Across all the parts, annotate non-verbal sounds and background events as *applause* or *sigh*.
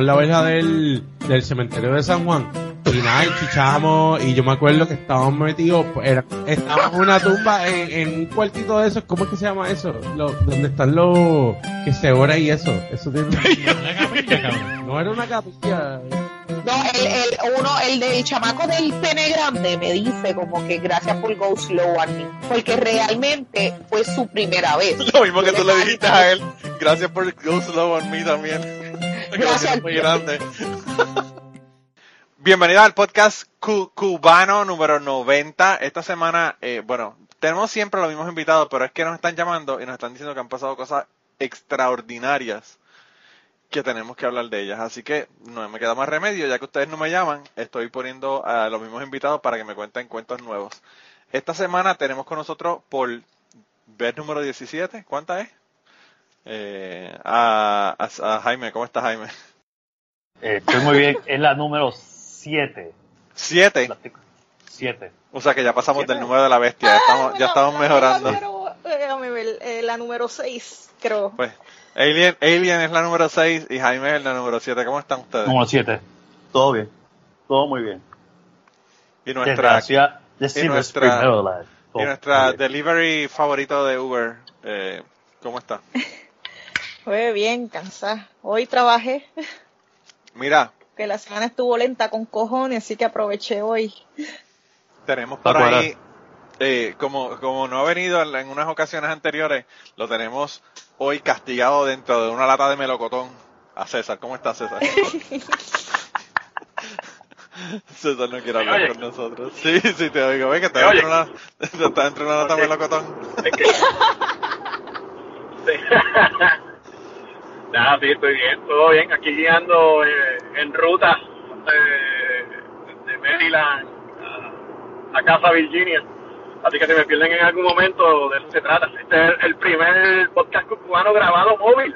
brincamos la verja del, del cementerio de San Juan. Y nada, y chichamos, y yo me acuerdo que estábamos metidos, pues, era, estábamos en una tumba, en, en un cuartito de esos, ¿cómo es que se llama eso? Lo, donde están los, que se ora y eso, eso tiene Una capilla, cabrón. no era una capilla, No, el, el, uno, el del chamaco del pene grande me dice como que gracias por go slow on me, porque realmente fue su primera vez. Lo mismo que tú le dijiste a él. Gracias por Go Slow on Me también. Lo Gracias. muy grande. *laughs* Bienvenido al podcast cu- cubano número 90. Esta semana, eh, bueno, tenemos siempre los mismos invitados, pero es que nos están llamando y nos están diciendo que han pasado cosas extraordinarias que tenemos que hablar de ellas. Así que no me queda más remedio, ya que ustedes no me llaman, estoy poniendo a los mismos invitados para que me cuenten cuentos nuevos. Esta semana tenemos con nosotros por vez número 17, ¿cuánta es? Eh, a, a- a Jaime, ¿cómo está Jaime? Eh, estoy muy bien. Es la número 7. Siete. 7. O sea que ya pasamos Siete. del número de la bestia, ya estamos, ya estamos mejorando. La número, eh, déjame ver, eh, la número 6, creo. Pues, Alien, Alien es la número 6 y Jaime es la número 7. ¿Cómo están ustedes? Número 7. Todo bien. Todo muy bien. Y nuestra, la Silver nuestra- y nuestra muy bien. delivery favorito de Uber, eh, ¿cómo está? *laughs* Fue bien, cansada. Hoy trabajé, Mira, que la semana estuvo lenta con cojones, así que aproveché hoy. tenemos por ahí, eh, como, como no ha venido en, en unas ocasiones anteriores, lo tenemos hoy castigado dentro de una lata de melocotón. A César, ¿cómo está César? *laughs* César no quiere hablar con nosotros. Sí, sí, te oigo. Ve que ¿Me está dentro, una, *laughs* está dentro de una lata de melocotón. *laughs* Nada, sí, estoy bien, todo bien. Aquí guiando eh, en ruta eh, de Maryland a, a Casa Virginia. Así que si me pierden en algún momento, de eso se trata. Este es el primer podcast cubano grabado móvil.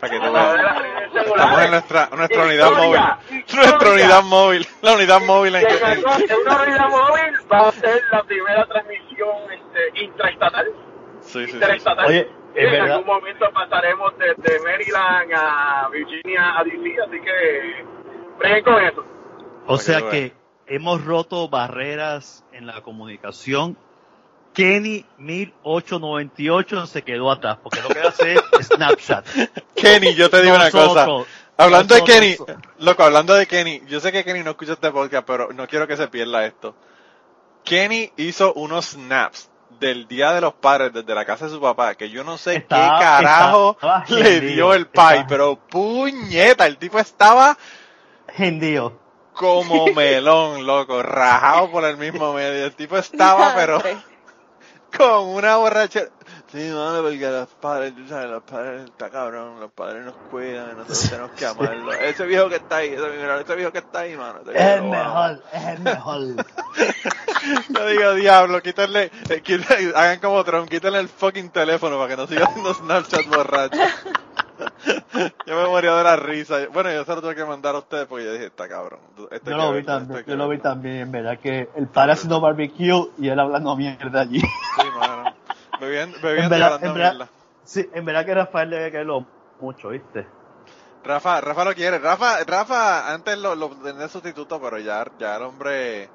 Para que A te través de veas. las redes Estamos en nuestra, nuestra unidad móvil. Historia, Nuestra unidad móvil. La unidad móvil en Que una unidad móvil va a ser la primera transmisión este, intraestatal. Sí, sí, sí. Oye, es en verdad. algún momento pasaremos desde Maryland a Virginia a DC, así que breguen con eso. O sea que hemos roto barreras en la comunicación. Kenny 1898 se quedó atrás porque lo que hace es *laughs* Snapchat. Kenny, yo te digo una cosa. Nosotros- Hablando de Kenny, loco, hablando de Kenny, yo sé que Kenny no escucha este podcast, pero no quiero que se pierda esto. Kenny hizo unos snaps del Día de los Padres desde la casa de su papá, que yo no sé Estaba- qué carajo *laughs* estaba le hendido, dio el pai, pero puñeta, el tipo estaba Gendío. como *laughs* melón, loco, rajado por el mismo medio. El tipo estaba, *laughs* pero con una borrachera. Sí, mano, porque los padres, tú sabes, los padres está cabrón, los padres nos cuidan, nosotros tenemos que amarlo. Ese viejo que está ahí, ese, ese viejo que está ahí, mano. Es el mejor, es el mejor. *laughs* Yo digo, diablo, quítenle, eh, quítenle- hagan como Trump, quítenle el fucking teléfono para que no siga haciendo Snapchat borracho. *laughs* yo me moría de la risa. Bueno, yo se lo tuve que mandar a ustedes porque yo dije, está cabrón. Esto Yo lo vi también, que yo lo vi verlo". también, verdad que el padre haciendo barbecue y él hablando mierda allí. Sí, mano. Bebiendo, En bebiendo y verdad, en verdad, sí, en verdad que Rafael debe quererlo mucho, ¿viste? Rafa, Rafa lo quiere. Rafa, Rafa antes lo, lo tenía sustituto, pero ya, ya el hombre,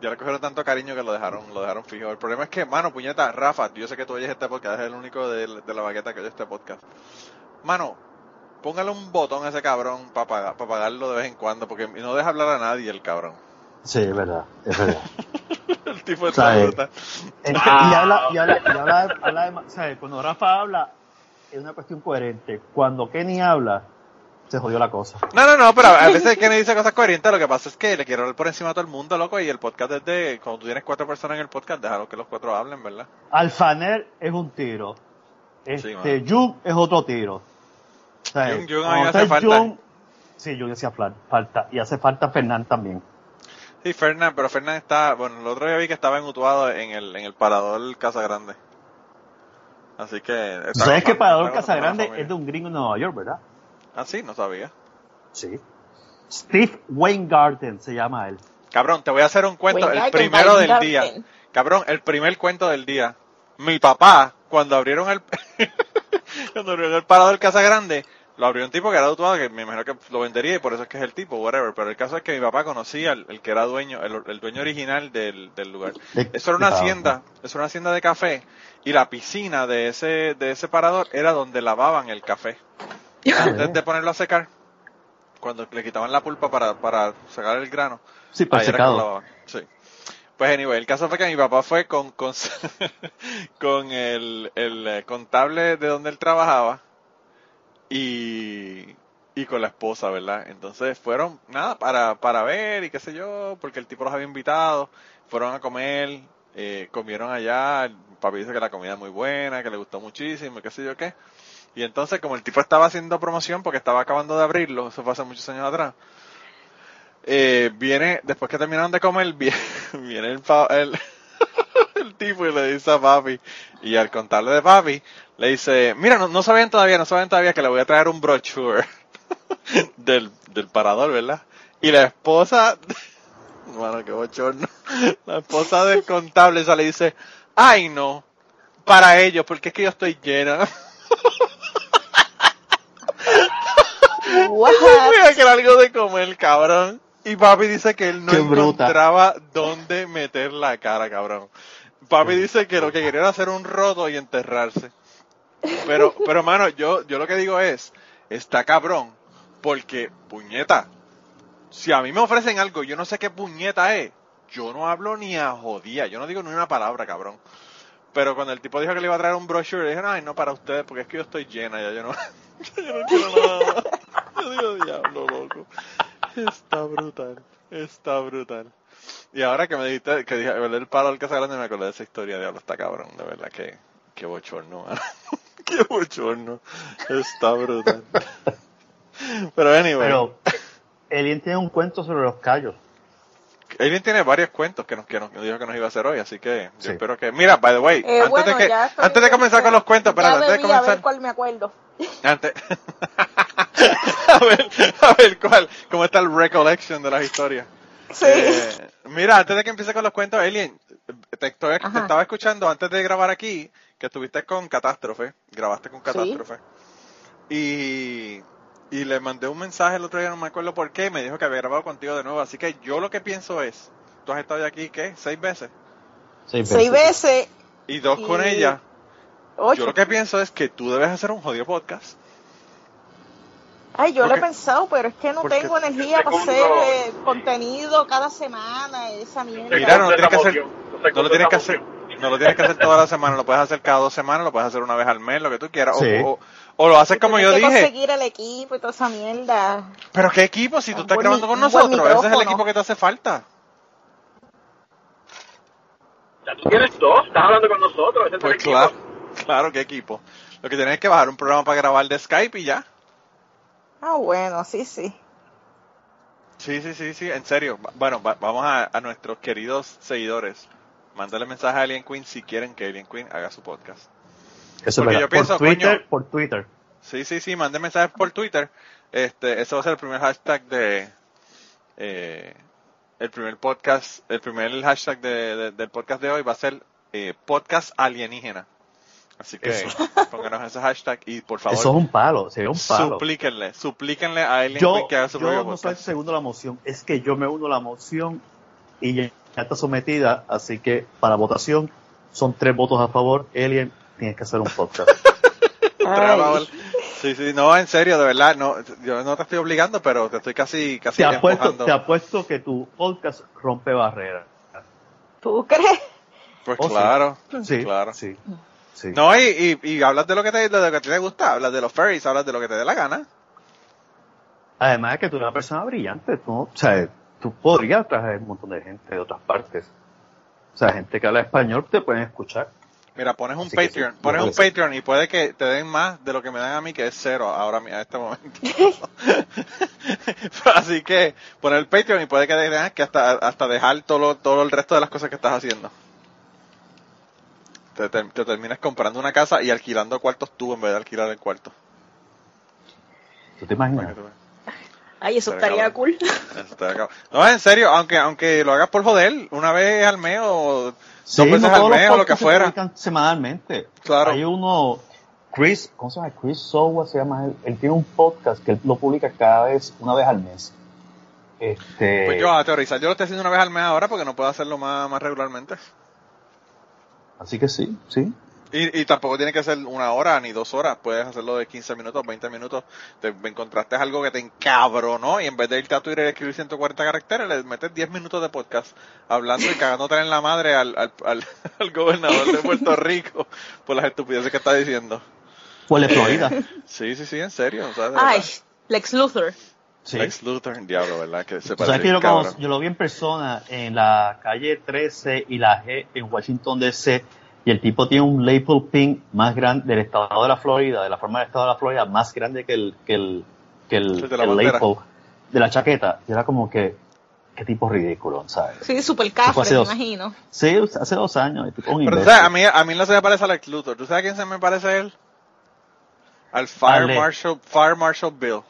ya le cogieron tanto cariño que lo dejaron, lo dejaron fijo. El problema es que, mano, puñeta, Rafa, yo sé que tú oyes este podcast, es el único de, de la baqueta que oye este podcast. Mano, póngale un botón a ese cabrón para pagar, para pagarlo de vez en cuando, porque no deja hablar a nadie el cabrón. Sí, es verdad, es verdad. *laughs* El tipo de ¿Sabes? bruta. Es que- y habla, y habla, y habla, habla de- ¿sabes? Cuando Rafa habla, es una cuestión coherente. Cuando Kenny habla, se jodió la cosa. No, no, no, pero a veces Kenny dice cosas coherentes, lo que pasa es que le quiero hablar por encima a todo el mundo, loco, y el podcast es de, cuando tú tienes cuatro personas en el podcast, déjalo que los cuatro hablen, ¿verdad? Alfaner es un tiro. Este, mano. Jung es otro tiro. ¿Sabes? Jung- Jung a mí Cuando me hace falta. Jung- sí, Jung hacía falta. Y hace falta Fernán también. Sí, Fernán, pero Fernán está, bueno, el otro día vi que estaba en Utuado en el, en el parador Casa Grande. Así que... ¿Sabes que Parador Casagrande familia. es de un gringo en Nueva York, verdad? Ah, sí, no sabía. Sí. Steve Weingarten se llama él. Cabrón, te voy a hacer un cuento, el primero del día. Cabrón, el primer cuento del día. Mi papá, cuando abrieron el, *laughs* cuando abrieron el parador Casa Grande, Lo abrió un tipo que era dutuado, que me imagino que lo vendería y por eso es que es el tipo, whatever. Pero el caso es que mi papá conocía el, el que era dueño, el, el dueño original del, del lugar. Eso era una hacienda, eso era una hacienda de café y la piscina de ese, de ese parador era donde lavaban el café. *laughs* Antes de ponerlo a secar, cuando le quitaban la pulpa para, para sacar el grano. Sí, para lo secado. lavaban. Sí. Pues anyway, el caso fue que mi papá fue con, con, *laughs* con el, el eh, contable de donde él trabajaba y, y con la esposa, ¿verdad? Entonces fueron, nada, para, para ver y qué sé yo, porque el tipo los había invitado, fueron a comer, eh, comieron allá, el papi dice que la comida es muy buena, que le gustó muchísimo, qué sé yo qué. Y entonces, como el tipo estaba haciendo promoción porque estaba acabando de abrirlo, eso fue hace muchos años atrás, eh, viene, después que terminaron de comer, *laughs* viene, viene el, el, *laughs* el tipo y le dice a papi, y al contarle de papi, le dice, mira, no, no sabían todavía, no saben todavía que le voy a traer un brochure *laughs* del, del parador, ¿verdad? Y la esposa, *laughs* bueno, qué bochorno, la esposa del contable esa le dice, ay no, para ellos, porque es que yo estoy llena. *laughs* Voy a querer algo de comer, cabrón. Y papi dice que él no Qué bruta. encontraba dónde meter la cara, cabrón. Papi dice que lo que quería era hacer un roto y enterrarse. Pero, pero mano, yo, yo lo que digo es, está cabrón, porque, puñeta, si a mí me ofrecen algo, yo no sé qué puñeta es, yo no hablo ni a jodía, yo no digo ni una palabra, cabrón. Pero cuando el tipo dijo que le iba a traer un brochure, dije, ay, no para ustedes, porque es que yo estoy llena, ya yo no, *laughs* yo quiero nada. más". *laughs* Yo digo, diablo, loco. Está brutal, está brutal. Y ahora que me dijiste que dije, el palo al que se grande, me acordé de esa historia, diablo, está cabrón, de verdad que, qué bochorno. *laughs* *laughs* qué bochorno. Está brutal. Pero anyway, Pero Alien tiene un cuento sobre los callos. Alien tiene varios cuentos que nos, que nos que dijo que nos iba a hacer hoy, así que yo Sí. espero que... Mira, by the way, Eh, antes, bueno, de que, estoy- antes de comenzar con los cuentos, espérate, ya antes de bebí, a ver comenzar... cuál me acuerdo. Antes... *laughs* a ver, a ver cuál, cómo está el recollection de las historias. Sí. Eh, mira, antes de que empiece con los cuentos, Alien, te, estoy- te estaba escuchando antes de grabar aquí que estuviste con Catástrofe, grabaste con Catástrofe. Y, y le mandé un mensaje el otro día, no me acuerdo por qué, me dijo que había grabado contigo de nuevo. Así que yo lo que pienso es, tú has estado ya aquí, ¿qué? ¿Seis veces? Seis veces, Y dos con Y- ella. Yo lo que pienso es que tú debes hacer un jodido podcast. Ay, yo lo he pensado, pero es que no porque- tengo energía para Segundo- hacer eh, contenido cada semana, esa mierda. Mira, no tienes que hacer- No lo tienes que hacer, no lo tienes que hacer toda la semana, lo puedes hacer cada dos semanas, lo puedes hacer una vez al mes, lo que tú quieras. O- Sí. O, o lo haces como Tienes yo que dije. conseguir el equipo y toda esa mierda. Pero qué equipo, si tú estás buen grabando con nosotros, ese es el equipo que te hace falta. Ya tú tienes dos, estás hablando con nosotros. ese es el Pues equipo. claro, claro, qué equipo. Lo que tienes es que bajar un programa para grabar de Skype y ya. Ah, bueno, sí, sí. Sí, sí, sí, sí, en serio. Bueno, va- vamos a, a nuestros queridos seguidores. Mándale mensaje a Alien Queen si quieren que Alien Queen haga su podcast. Eso es Porque yo pienso, por Twitter, coño. por Twitter. Sí, sí, sí, manden mensajes por Twitter. Este, ese va a ser el primer hashtag de, eh, el primer podcast, el primer hashtag de, de- del podcast de hoy va a ser eh, podcast alienígena. Así que Eso. *laughs* pónganos ese hashtag y por favor Eso es un palo, sería un palo. suplíquenle, suplíquenle a Alien Yo, que haga su yo propio no soy segundo a la moción, es que yo me uno a la moción y ya está sometida, así que para votación son tres votos a favor. Alien, tienes que hacer un podcast. *laughs* Sí, sí, no, en serio, de verdad, no, yo no te estoy obligando, pero te estoy casi, casi te, apuesto, empujando. te apuesto que tu podcast rompe barreras. ¿Tú crees? Pues Oh, claro, Sí, claro. sí, sí. No, y, y, y hablas de lo que te, de lo que te gusta, hablas de los furries, hablas de lo que te dé la gana. Además de que tú eres una persona brillante, tú, o sea, tú podrías traer un montón de gente de otras partes. O sea, gente que habla español te pueden escuchar. Mira, pones un Así Patreon, sí, pones un. Patreon y puede que te den más de lo que me dan a mí, que es cero ahora a este momento. *laughs* Así que poner el Patreon y puede que te den que hasta, hasta dejar todo, todo el resto de las cosas que estás haciendo. Te, te, te terminas comprando una casa y alquilando cuartos tú en vez de alquilar el cuarto. ¿Tú te imaginas? Ay, eso estaría cool. No, en serio, aunque aunque lo hagas por joder, una vez al mes o Sí, dos veces no al todos los mes o lo que se fuera. publican semanalmente. Claro. Hay uno, Chris, ¿cómo se llama? Chris Sowa se llama él. Él tiene un podcast que él lo publica cada vez, una vez al mes. Este, Pues yo a teorizar, yo lo estoy haciendo una vez al mes ahora porque no puedo hacerlo más, más regularmente. Así que sí, sí. Y, y tampoco tiene que ser una hora ni dos horas, puedes hacerlo de 15 minutos, 20 minutos. Te encontraste algo que te encabronó y en vez de irte a Twitter y escribir 140 caracteres, le metes 10 minutos de podcast hablando y cagándote en la madre al, al, al, *laughs* al gobernador de Puerto *laughs* Rico por las estupideces que está diciendo. De Florida. Sí, sí, sí, en serio. O sea, de Ay. Lex Luthor. Sí. Lex Luthor, diablo, ¿verdad? Que se parece sabes que yo lo, yo lo vi en persona en la calle 13 y la G en Washington DC y el tipo tiene un label pin más grande del estado de la Florida, de la forma del estado de la Florida, más grande que el, que el, que el, El de la el bandera. label de la chaqueta. Y era como que, qué tipo ridículo, ¿sabes? Sí, super Fue cafre, hace me dos- imagino. Sí, hace dos años. el tipo un Pero sabes, a mí, a mí no se me parece a Lex Luthor. ¿Tú sabes a quién se me parece él? Al Fire. Marshal, Fire Marshal Bill.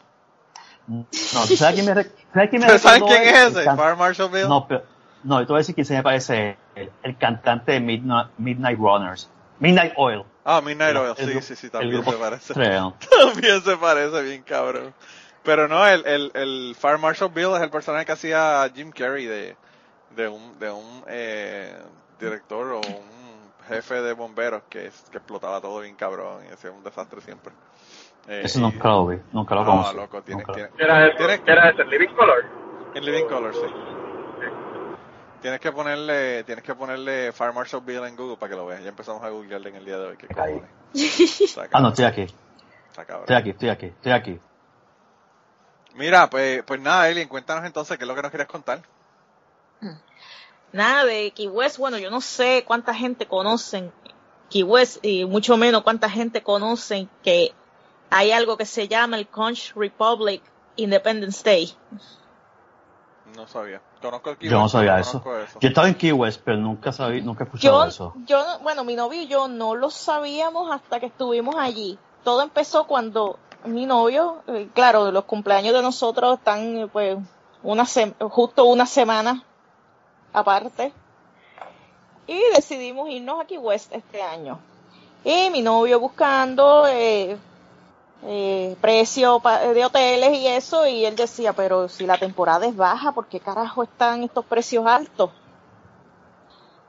No, ¿tú sabes quién me, ¿sabes quién me *laughs* ¿Pero ¿Sabes quién es ese? Fire Marshal Bill. No, pero, no, yo te voy a decir quién se me parece el, el cantante de Midnight, Midnight Runners. Midnight Oil. Ah, Midnight Oil, El sí, sí, sí, también se parece. Trail. *laughs* También se parece bien cabrón. Pero no, el, el, el Fire Marshal Bill es el personaje que hacía Jim Carrey de, de un, de un eh, director o un jefe de bomberos que, que explotaba todo bien cabrón y hacía un desastre siempre. Eh, Ese y- nunca lo vi, nunca lo No, conocí. loco, tiene, nunca lo- tiene, ¿Qué era eso? Tienes- ¿Qué era ese? ¿Living Color? en Living Color, sí. Tienes que ponerle, tienes que ponerle Fire Marshal Bill en Google para que lo veas. Ya empezamos a googlearle en el día de hoy. ¿Qué *laughs* Ah, no, estoy aquí, estoy aquí, estoy aquí, estoy aquí. Mira, pues, pues nada, Alien, cuéntanos entonces qué es lo que nos quieres contar. Nada de Key West, bueno, yo no sé cuánta gente conocen Key West y mucho menos cuánta gente conocen que hay algo que se llama el Conch Republic Independence Day. No sabía. Conozco el Key Yo no sabía eso. Yo estaba en Key West, pero nunca sabí, nunca he escuchado Yo, eso. yo, bueno, mi novio y yo no lo sabíamos hasta que estuvimos allí. Todo empezó cuando mi novio, eh, claro, los cumpleaños de nosotros están, eh, pues, una sem- justo una semana aparte. Y decidimos irnos a Key West este año. Y mi novio buscando eh, eh, precio de hoteles y eso, y él decía, pero si la temporada es baja, ¿por qué carajo están estos precios altos?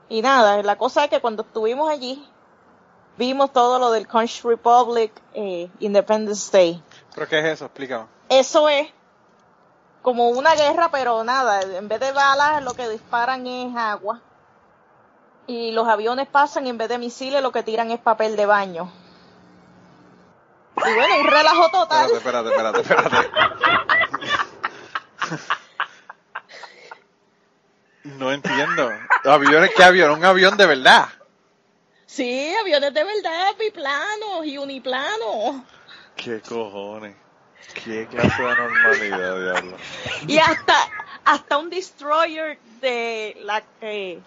Y nada, la cosa es que cuando estuvimos allí, vimos todo lo del Conch Republic eh, Independence Day. ¿Pero qué es eso? Explícame. Eso es como una guerra, pero nada, en vez de balas lo que disparan es agua. Y los aviones pasan y en vez de misiles lo que tiran es papel de baño. Y bueno, un relajo total. Espérate, espérate, espérate, espérate. No entiendo. ¿Aviones qué avión? Un avión de verdad. Sí, aviones de verdad, biplanos y uniplanos. ¿Qué cojones? ¿Qué clase de normalidad, diablo? Y hasta, hasta un destroyer de la eh,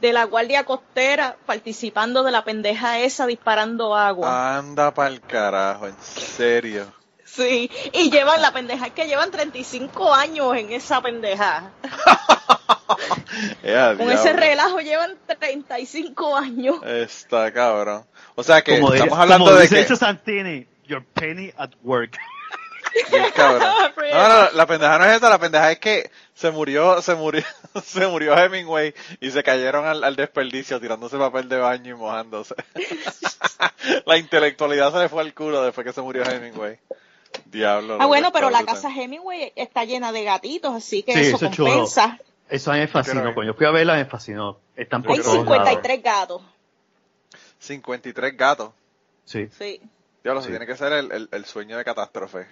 de la Guardia Costera participando de la pendeja esa disparando agua. Anda pa'l carajo, en serio. Sí, y llevan la pendeja es que llevan 35 años en esa pendeja. *laughs* Con diablo. ese relajo llevan 35 años. Está cabrón. O sea que Como, estamos hablando como de dice que... Santini, your penny at work. Bien cabrón. *laughs* No, no, la pendeja no es esa, la pendeja es que se murió, se murió, *laughs* se murió Hemingway y se cayeron al, al desperdicio tirándose papel de baño y mojándose. *laughs* la intelectualidad se le fue al culo después que se murió Hemingway. Diablo. Ah, bueno, pero la casa Hemingway está llena de gatitos, así que Sí, eso eso es chulo. compensa. Eso a mí me fascinó. yo fui a verla me fascinó. Están por Hay todos lados. 53 gatos. 53 gatos. Sí. Sí. Diablo, Sí. se tiene que ser el, el, el sueño de catástrofe.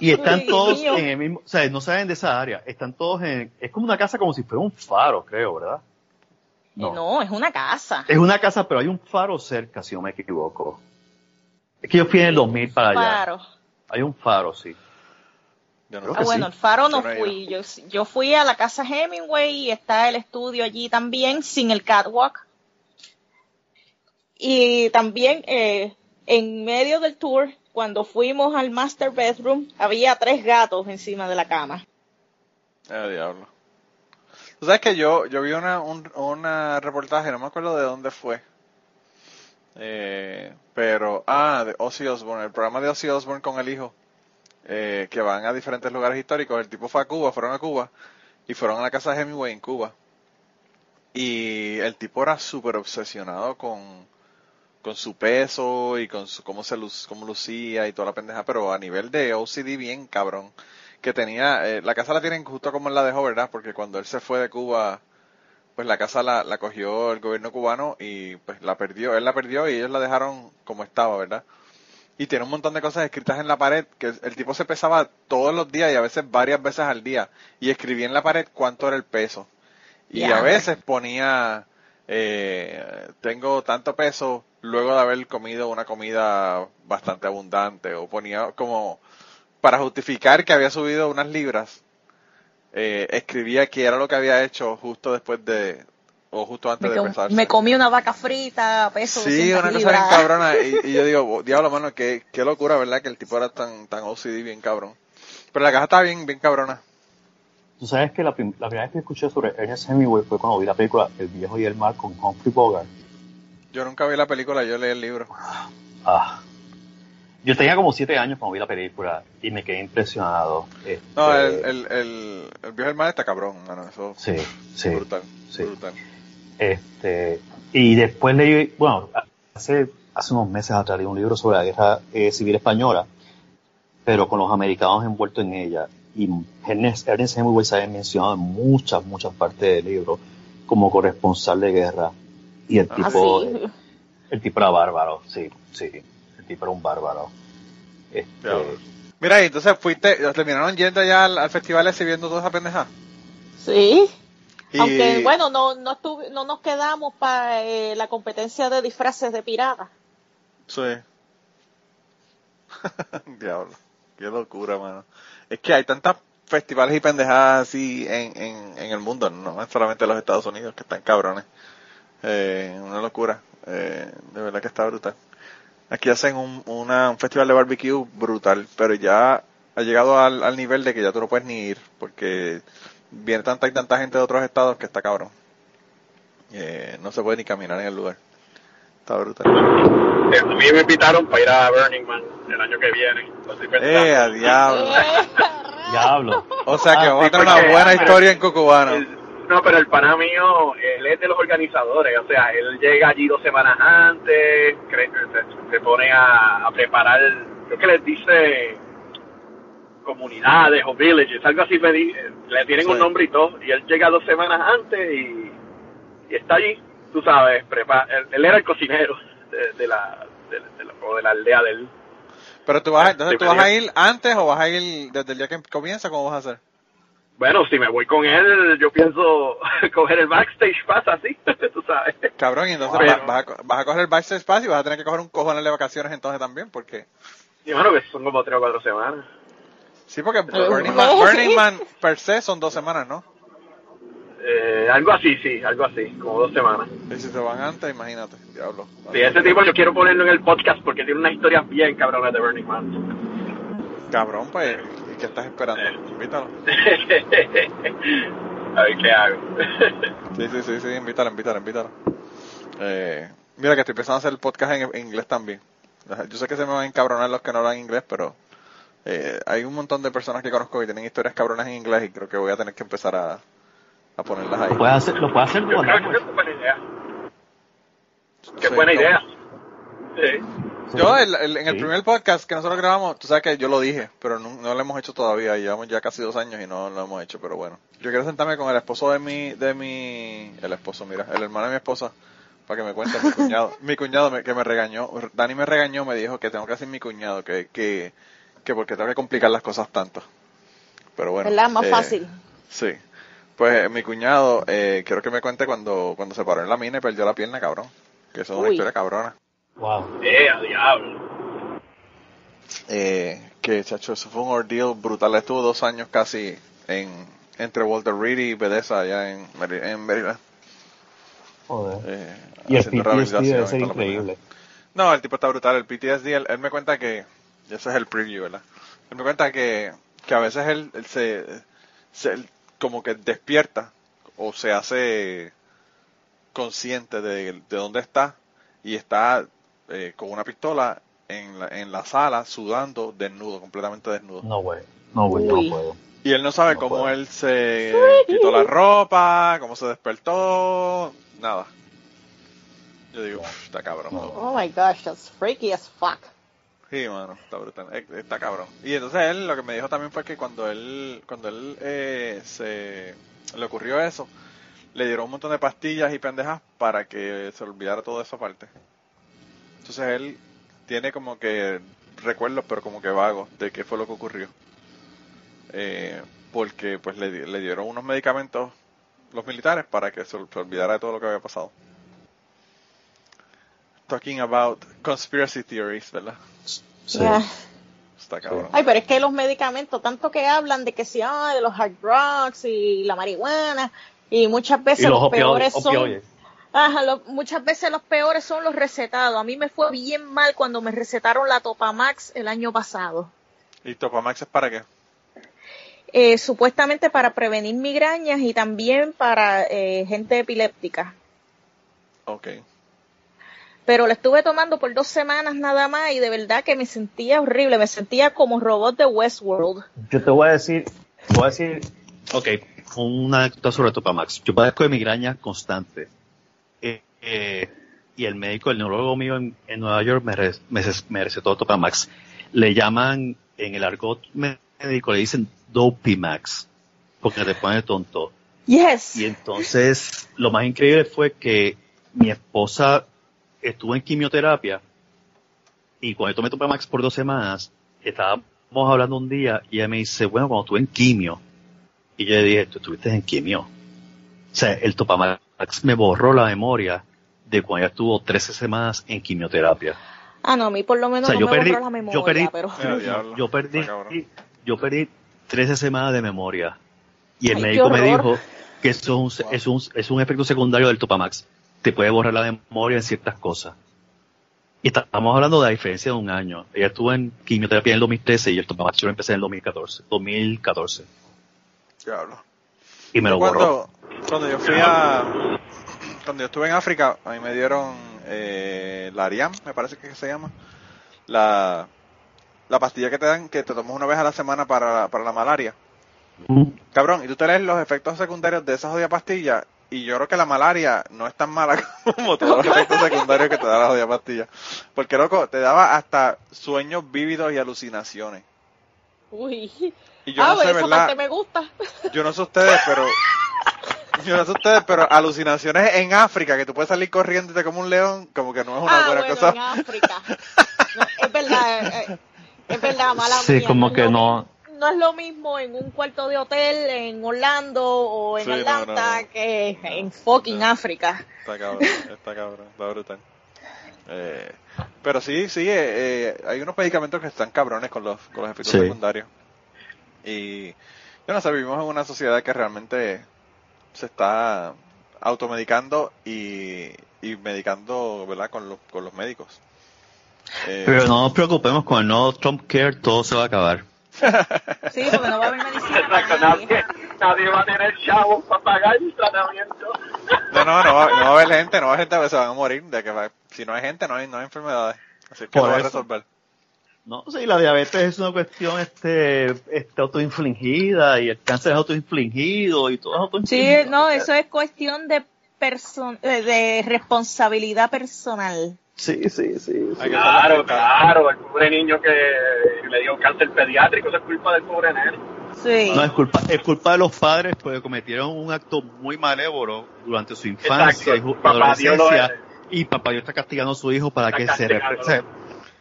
Y están todos mío. en el mismo, o sea, no salen de esa área. Están todos en, es como una casa como si fuera un faro, creo, ¿verdad? Eh, No. es una casa. Es una casa, pero hay un faro cerca, si no me equivoco. Es que yo fui en el 2000 para allá. Faro. Hay un faro, sí. Yo no sé. Ah, bueno, sí. el faro no Yo no fui. Yo, yo fui a la casa Hemingway y está el estudio allí también, sin el catwalk. Y también eh, en medio del tour, cuando fuimos al master bedroom, había tres gatos encima de la cama. Eh, diablo. Tú sabes que yo, yo vi una, un una reportaje, no me acuerdo de dónde fue, Eh, pero, ah, de Ozzy Osbourne, el programa de Ozzy Osbourne con el hijo, eh, que van a diferentes lugares históricos. El tipo fue a Cuba, fueron a Cuba y fueron a la casa de Hemingway en Cuba. Y el tipo era súper obsesionado con, con su peso y con su, cómo se luz, cómo lucía y toda la pendeja, pero a nivel de OCD bien cabrón. Que tenía, eh, la casa la tienen justo como él la dejó, ¿verdad? Porque cuando él se fue de Cuba, pues la casa la, la cogió el gobierno cubano y pues la perdió, él la perdió y ellos la dejaron como estaba, ¿verdad? Y tiene un montón de cosas escritas en la pared que el tipo se pesaba todos los días y a veces varias veces al día y escribía en la pared cuánto era el peso. Y a veces ponía, eh, tengo tanto peso luego de haber comido una comida bastante abundante o ponía como para justificar que había subido unas libras, eh, escribía que era lo que había hecho justo después de, o justo antes Me, de pesarse. me comí una vaca frita, peso Sí, 200 una cosa libras. bien cabrona. Y, y yo digo, *laughs* diablo, mano, qué, qué locura, ¿verdad? Que el tipo era tan, tan OCD, bien cabrón. Pero la caja está bien, bien cabrona. Tú sabes que la, la primera vez que escuché sobre Ernest Hemingway fue cuando vi la película El viejo y el mar con Humphrey Bogart. Yo nunca vi la película, yo leí el libro. Ah. Yo tenía como siete años cuando vi la película y me quedé impresionado. Este, No, el, el, el, el viejo del mar está cabrón, mano. Eso Sí, sí. brutal. sí. Brutal. Este, y después leí, bueno, hace, hace unos meses atrás leí un libro sobre la guerra eh, civil española, pero con los americanos envueltos en ella. Y Ernest, Ernest Hemingway se había mencionado en muchas, muchas partes del libro como corresponsal de guerra. Y el Ah, tipo, sí. el tipo era bárbaro, sí, sí. El tipo era un bárbaro. Este, Diablo. Mira, y entonces fuiste, terminaron yendo ya al, al festival ese viendo toda esa pendeja. Sí. Y, Aunque, bueno, no, no, estuve- no nos quedamos para la competencia de disfraces de pirata. Sí. *laughs* Diablo. Qué locura, mano. Es que hay tantos festivales y pendejadas así en, en, en el mundo, no es solamente los Estados Unidos que están cabrones. Eh, una locura. Eh, de verdad que está brutal. Aquí hacen un, una, un festival de barbecue brutal, pero ya ha llegado al, al nivel de que ya tú no puedes ni ir, porque viene tanta y tanta gente de otros estados que está cabrón. Eh, no se puede ni caminar en el lugar. Está brutal. Eh, A mí me invitaron para ir a Burning Man el año que viene. Eh, a diablo. *laughs* diablo. O sea que Ah, vamos a tener una buena ah, historia en Cucubano. El- no, pero el pana mío, él es de los organizadores, o sea, él llega allí dos semanas antes, cre- se, se pone a, a preparar, creo que les dice comunidades o villages, algo así, me di- le tienen Sí. un nombre y todo, y él llega dos semanas antes y, y está allí, tú sabes, prepa él, él era el cocinero de, de la, de, de la, o de la aldea de él. Pero tú vas, a- entonces tú vas a ir antes o vas a ir desde el día que comienza, ¿cómo vas a hacer? Bueno, si me voy con él, yo pienso *laughs* coger el backstage pass así, *laughs* tú sabes. Cabrón, y entonces Pero- vas, a, vas a coger el backstage espacio y vas a tener que coger un cojonal de vacaciones entonces también, porque... Y bueno, que son como tres o cuatro semanas. Sí, porque *laughs* Burning Man, Burning Man per se son dos semanas, ¿no? Eh, algo así, sí, algo así, como dos semanas. Y si se van antes, imagínate, diablo. Sí, ese tipo yo quiero ponerlo en el podcast porque tiene una historia bien cabrona de Burning Man. Cabrón, pues, ¿y qué estás esperando? Eh. Invítalo. *laughs* A ver qué hago. Sí, sí, sí, sí, invítalo, invítalo, invítalo. Eh, mira que estoy empezando a hacer el podcast en, en inglés también. Yo sé que se me van a encabronar los que no hablan inglés, pero eh, hay un montón de personas que conozco que tienen historias cabronas en inglés y creo que voy a tener que empezar a, a ponerlas ahí. Lo puedes hacer, lo puedes hacer Yo dual creo que language. es buena idea. Qué Sí, buena no. idea. Sí. Yo, el- el- en el Sí. primer podcast que nosotros grabamos, tú sabes que yo lo dije, pero no, no lo hemos hecho todavía. Llevamos ya casi dos años y no lo hemos hecho, pero bueno. Yo quiero sentarme con el esposo de mi, de mi, el esposo, mira, el hermano de mi esposa, para que me cuente mi cuñado. *laughs* mi cuñado me- que me regañó, Dani me regañó, me dijo que tengo que hacer mi cuñado, que, que, que porque tengo que complicar las cosas tanto. Pero bueno. ¿Verdad? Más eh, fácil. Sí. Pues eh, mi cuñado, eh, quiero que me cuente cuando, cuando se paró en la mina y perdió la pierna, cabrón. Que eso es una historia cabrona. Wow. Eh, a diablo. Eh, que, chacho, eso fue un ordeal brutal. Estuvo dos años casi en, entre Walter Reed y Bethesda allá en, en Maryland. Joder. Eh, Y el haciendo PTSD rehabilitación debe ser increíble. No, el tipo está brutal. El PTSD, él, él me cuenta que, ese es el preview, ¿verdad? Él me cuenta que, que a veces él, él se, se- él como que despierta o se hace consciente de, de dónde está y está eh, con una pistola en la, en la sala, sudando, desnudo, completamente desnudo. No, güey. No, güey, no puedo. Y él no sabe No cómo puedo. él se quitó la ropa, cómo se despertó, nada. Yo digo, "Uf, está cabrón. No. Oh my gosh, that's freaky as fuck. Sí, mano, está brutal, eh, está cabrón. Y entonces él lo que me dijo también fue que cuando él, cuando él eh, se le ocurrió eso, le dieron un montón de pastillas y pendejas para que se olvidara toda esa parte. Entonces él tiene como que recuerdos, pero como que vagos de qué fue lo que ocurrió. Eh, porque pues le, le dieron unos medicamentos los militares para que se olvidara de todo lo que había pasado. Talking about conspiracy theories, ¿verdad? Sí. Yeah. Está cabrón. Ay, pero es que los medicamentos, tanto que hablan de que si, ah, de los hard drugs y la marihuana, y muchas Y veces los los peores opioides. son, ajá, lo- muchas veces los peores son los recetados. A mí me fue bien mal cuando me recetaron la Topamax el año pasado. ¿Y Topamax es para qué? Eh, supuestamente para prevenir migrañas y también para eh, gente epiléptica. Ok. Pero la estuve tomando por dos semanas nada más y de verdad que me sentía horrible, me sentía como robot de Westworld. Yo te voy a decir, voy a decir, ok, una anécdota sobre Topamax. Yo padezco de migraña constante. Eh, eh, y el médico, el neurólogo mío en, en Nueva York me, re- me, me recetó Topamax. Le llaman, en el argot médico, le dicen Dopimax, porque te pone tonto. Yes. Y entonces, lo más increíble fue que mi esposa estuvo en quimioterapia y cuando yo tomé Topamax por dos semanas, estábamos hablando un día y ella me dice, bueno, cuando estuve en quimio, y yo le dije, tú estuviste en quimio. O sea, el Topamax me borró la memoria de cuando ella estuvo 13 semanas en quimioterapia. Ah, no, a mí por lo menos O sea, no yo me perdí- borró la memoria, yo perdí- pero... Yo perdí, yo perdí 13 semanas de memoria. Y el Ay, médico me dijo que eso es un, es, un, es un efecto secundario del Topamax. Te puede borrar la memoria en ciertas cosas. Y estamos hablando de la diferencia de un año. Ella estuvo en quimioterapia en el 2013 y yo lo empecé en el 2014. 2014. Diablo. Y me lo borró. cuando, cuando yo fui a. Cuando yo estuve en África, a mí me dieron eh, la Ariam, me parece que se llama. La, la pastilla que te dan, que te tomas una vez a la semana para, para la malaria. Mm. Cabrón, y tú te lees los efectos secundarios de esa jodida pastilla, y yo creo que la malaria no es tan mala *laughs* como todos los efectos secundarios que te da la jodida pastilla. Porque, loco, te daba hasta sueños vívidos y alucinaciones. Uy. Y yo ah, no pues sé, esa ¿verdad? parte me gusta. Yo no sé ustedes, pero. Yo no sé ustedes, pero alucinaciones en África, que tú puedes salir corriendo y te como un león, como que no es una ah, buena bueno, cosa. en África. No, es verdad, eh, es verdad, mala Sí, mía, como es que no. No es lo mismo en un cuarto de hotel en Orlando o en Sí, Atlanta no, no. que en fucking No. África. Está cabrón, está cabrón, está brutal. Eh, pero sí, sí, eh, eh, hay unos medicamentos que están cabrones con los, con los efectos Sí. secundarios. Y yo no sé, vivimos en una sociedad que realmente se está automedicando y, y medicando, ¿verdad?, con los, con los médicos. Eh, Pero no nos preocupemos, con el nuevo Trump Care todo se va a acabar. Sí, porque no va a haber medicina *laughs* Exacto, para nadie. nadie, nadie va a tener chavos para pagar el tratamiento. No, no, no va, no va a haber gente, no va a haber gente que se van a morir. De que va- si no hay gente, no hay, no hay enfermedades. Así que lo va a eso. resolver. No, sí, la diabetes es una cuestión este, este autoinfligida y el cáncer es autoinfligido y todo es Sí, autoinfligido. no, eso es cuestión de person de, de responsabilidad personal. Sí, sí, sí. Claro, claro, el pobre niño que le dio cáncer pediátrico, eso es culpa del pobre nene. Sí. No, es culpa, es culpa de los padres porque cometieron un acto muy malévolo durante su infancia Exacto. y Papá adolescencia. es. Y papá Dios está castigando a su hijo para Está que se, repre- se-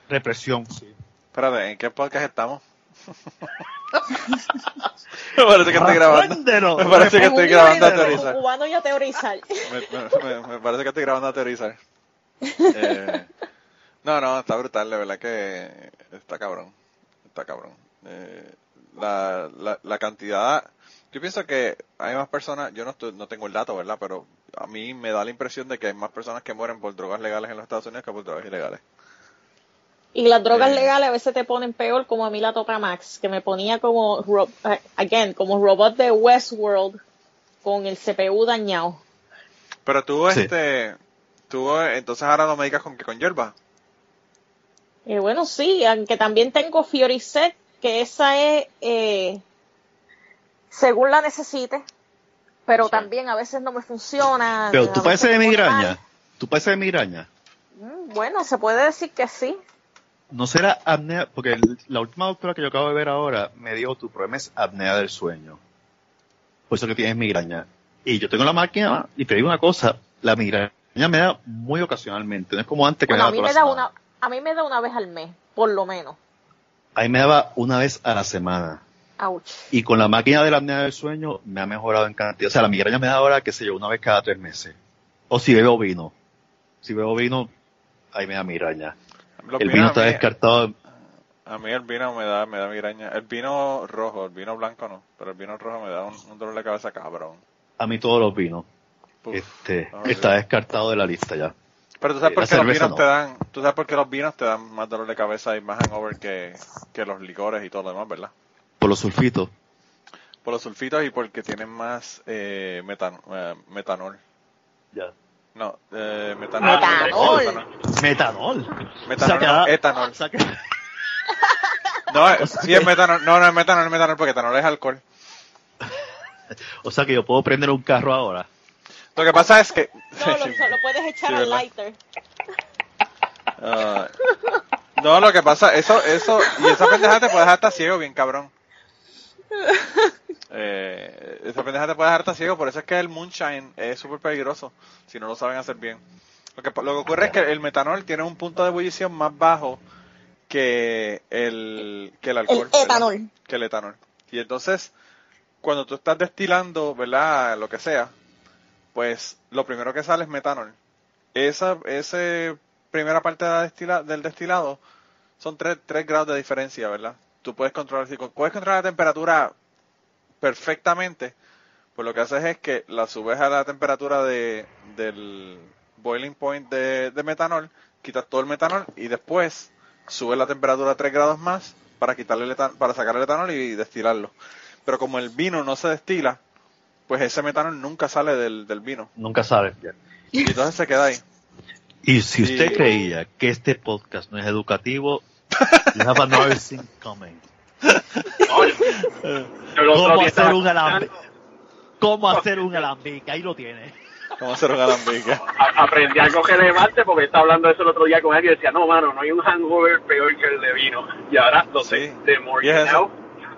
represión. sí. Espérate, ¿en qué podcast estamos? *laughs* me parece que estoy grabando. Me parece que estoy grabando a teorizar. un cubano y a teorizar. Me, me- me parece que estoy grabando a teorizar. Eh, no, no, está brutal, de verdad que está cabrón. Está cabrón. Eh, la, la, la cantidad. Yo pienso que hay más personas, yo no, estoy- no tengo el dato, ¿verdad? Pero a mí me da la impresión de que hay más personas que mueren por drogas legales en los Estados Unidos que por drogas ilegales. Y las drogas Eh. legales a veces te ponen peor, como a mí la toca Max, que me ponía como, ro- again, como robot de Westworld con el CPU dañado. Pero tú, Sí. este, tú, eh, entonces ahora lo medicas con que con hierba. Eh, bueno, sí, aunque también tengo Fioricet, que esa es eh, según la necesite, pero también a veces no me funciona. Pero tú padeces de me migraña. Tú padeces de migraña. Mm, Bueno, se puede decir que sí. No será apnea, porque el- la última doctora que yo acabo de ver ahora me dijo tu problema es apnea del sueño. Por eso que tienes migraña. Y yo tengo la máquina y te digo una cosa, la migraña me da muy ocasionalmente, no es como antes que Bueno, a me mí daba me toda da la semana. una, a mí me da una vez al mes, por lo menos. A mí me daba una vez a la semana. Ouch. Y con la máquina de la apnea del sueño me ha mejorado en cantidad. O sea, la migraña me da ahora, qué sé yo, una vez cada tres meses. O si bebo vino. Si bebo vino, ahí me da migraña. Los el vino a está mí- descartado. A mí el vino me da, me da migraña. El vino rojo, el vino blanco no, pero el vino rojo me da un, un dolor de cabeza cabrón. A mí todos los vinos. Uf, Este, horrible. está descartado de la lista ya. Pero tú sabes Eh, por qué los vinos no. te dan, tú sabes por qué los vinos te dan más dolor de cabeza y más hangover que, que los licores y todo lo demás, ¿verdad? Por los sulfitos. Por los sulfitos y porque tienen más eh, metan- eh, metanol. Ya. No, eh, metanol. Metanol. Metanol. Metanol, no, etanol. saca- No, eh, sí es metanol. No, no es metanol, es metanol porque etanol es alcohol. *laughs* O sea que yo puedo prender un carro ahora. Lo que pasa es que... No, lo, *laughs* lo puedes echar Sí, al ¿verdad? lighter. Ah, no, lo que pasa, eso, eso, y esa pendeja te puede dejar hasta ciego, bien cabrón. *laughs* Eh, esa pendeja te puede dejar hasta ciego, por eso es que el moonshine es súper peligroso, si no lo saben hacer bien. Lo que, lo que ocurre es que el metanol tiene un punto de ebullición más bajo que el, que el alcohol. Que el etanol. Y entonces, cuando tú estás destilando, ¿verdad? Lo que sea, pues lo primero que sale es metanol. Esa, primera parte del destilado son 3, grados de diferencia, ¿verdad? Tú puedes controlar, si puedes controlar la temperatura perfectamente, pues lo que haces es que la subes a la temperatura de, del boiling point de, metanol, quitas todo el metanol y después subes la temperatura a 3 grados más para quitarle para sacar el etanol y destilarlo. Pero como el vino no se destila, pues ese metanol nunca sale del, del vino. Nunca sabes. Y entonces se queda ahí. *laughs* Y si usted creía que este podcast no es educativo, you have another thing coming. *laughs* ¿Cómo hacer un alambique? ¿Cómo hacer un alambique? Ahí lo tiene. *laughs* A hacer un alambique. a- aprendí algo relevante porque estaba hablando de eso el otro día con alguien y decía, no, mano, no hay un hangover peor que el de vino. Y ahora lo sé, Sí. de more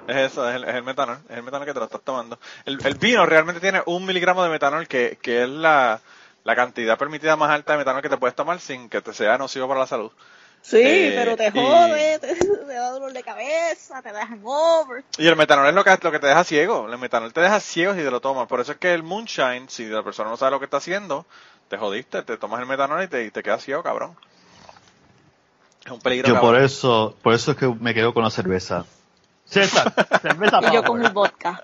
es eso. Es el, es el metanol. Es el metanol que te lo estás tomando. El, el vino realmente tiene un miligramo de metanol que, que es la, la cantidad permitida más alta de metanol que te puedes tomar sin que te sea nocivo para la salud. Sí, Eh, pero te y- jode, te, *laughs* te da dolor de cabeza, te dejan over. Y el metanol es lo que, lo que te deja ciego. El metanol te deja ciego si te lo tomas. Por eso es que el moonshine, si la persona no sabe lo que está haciendo, te jodiste, te tomas el metanol y te, y te quedas ciego, cabrón. Es un peligro. Yo por eso, por eso es que me quedo con la cerveza. César, cerveza Y yo con el vodka.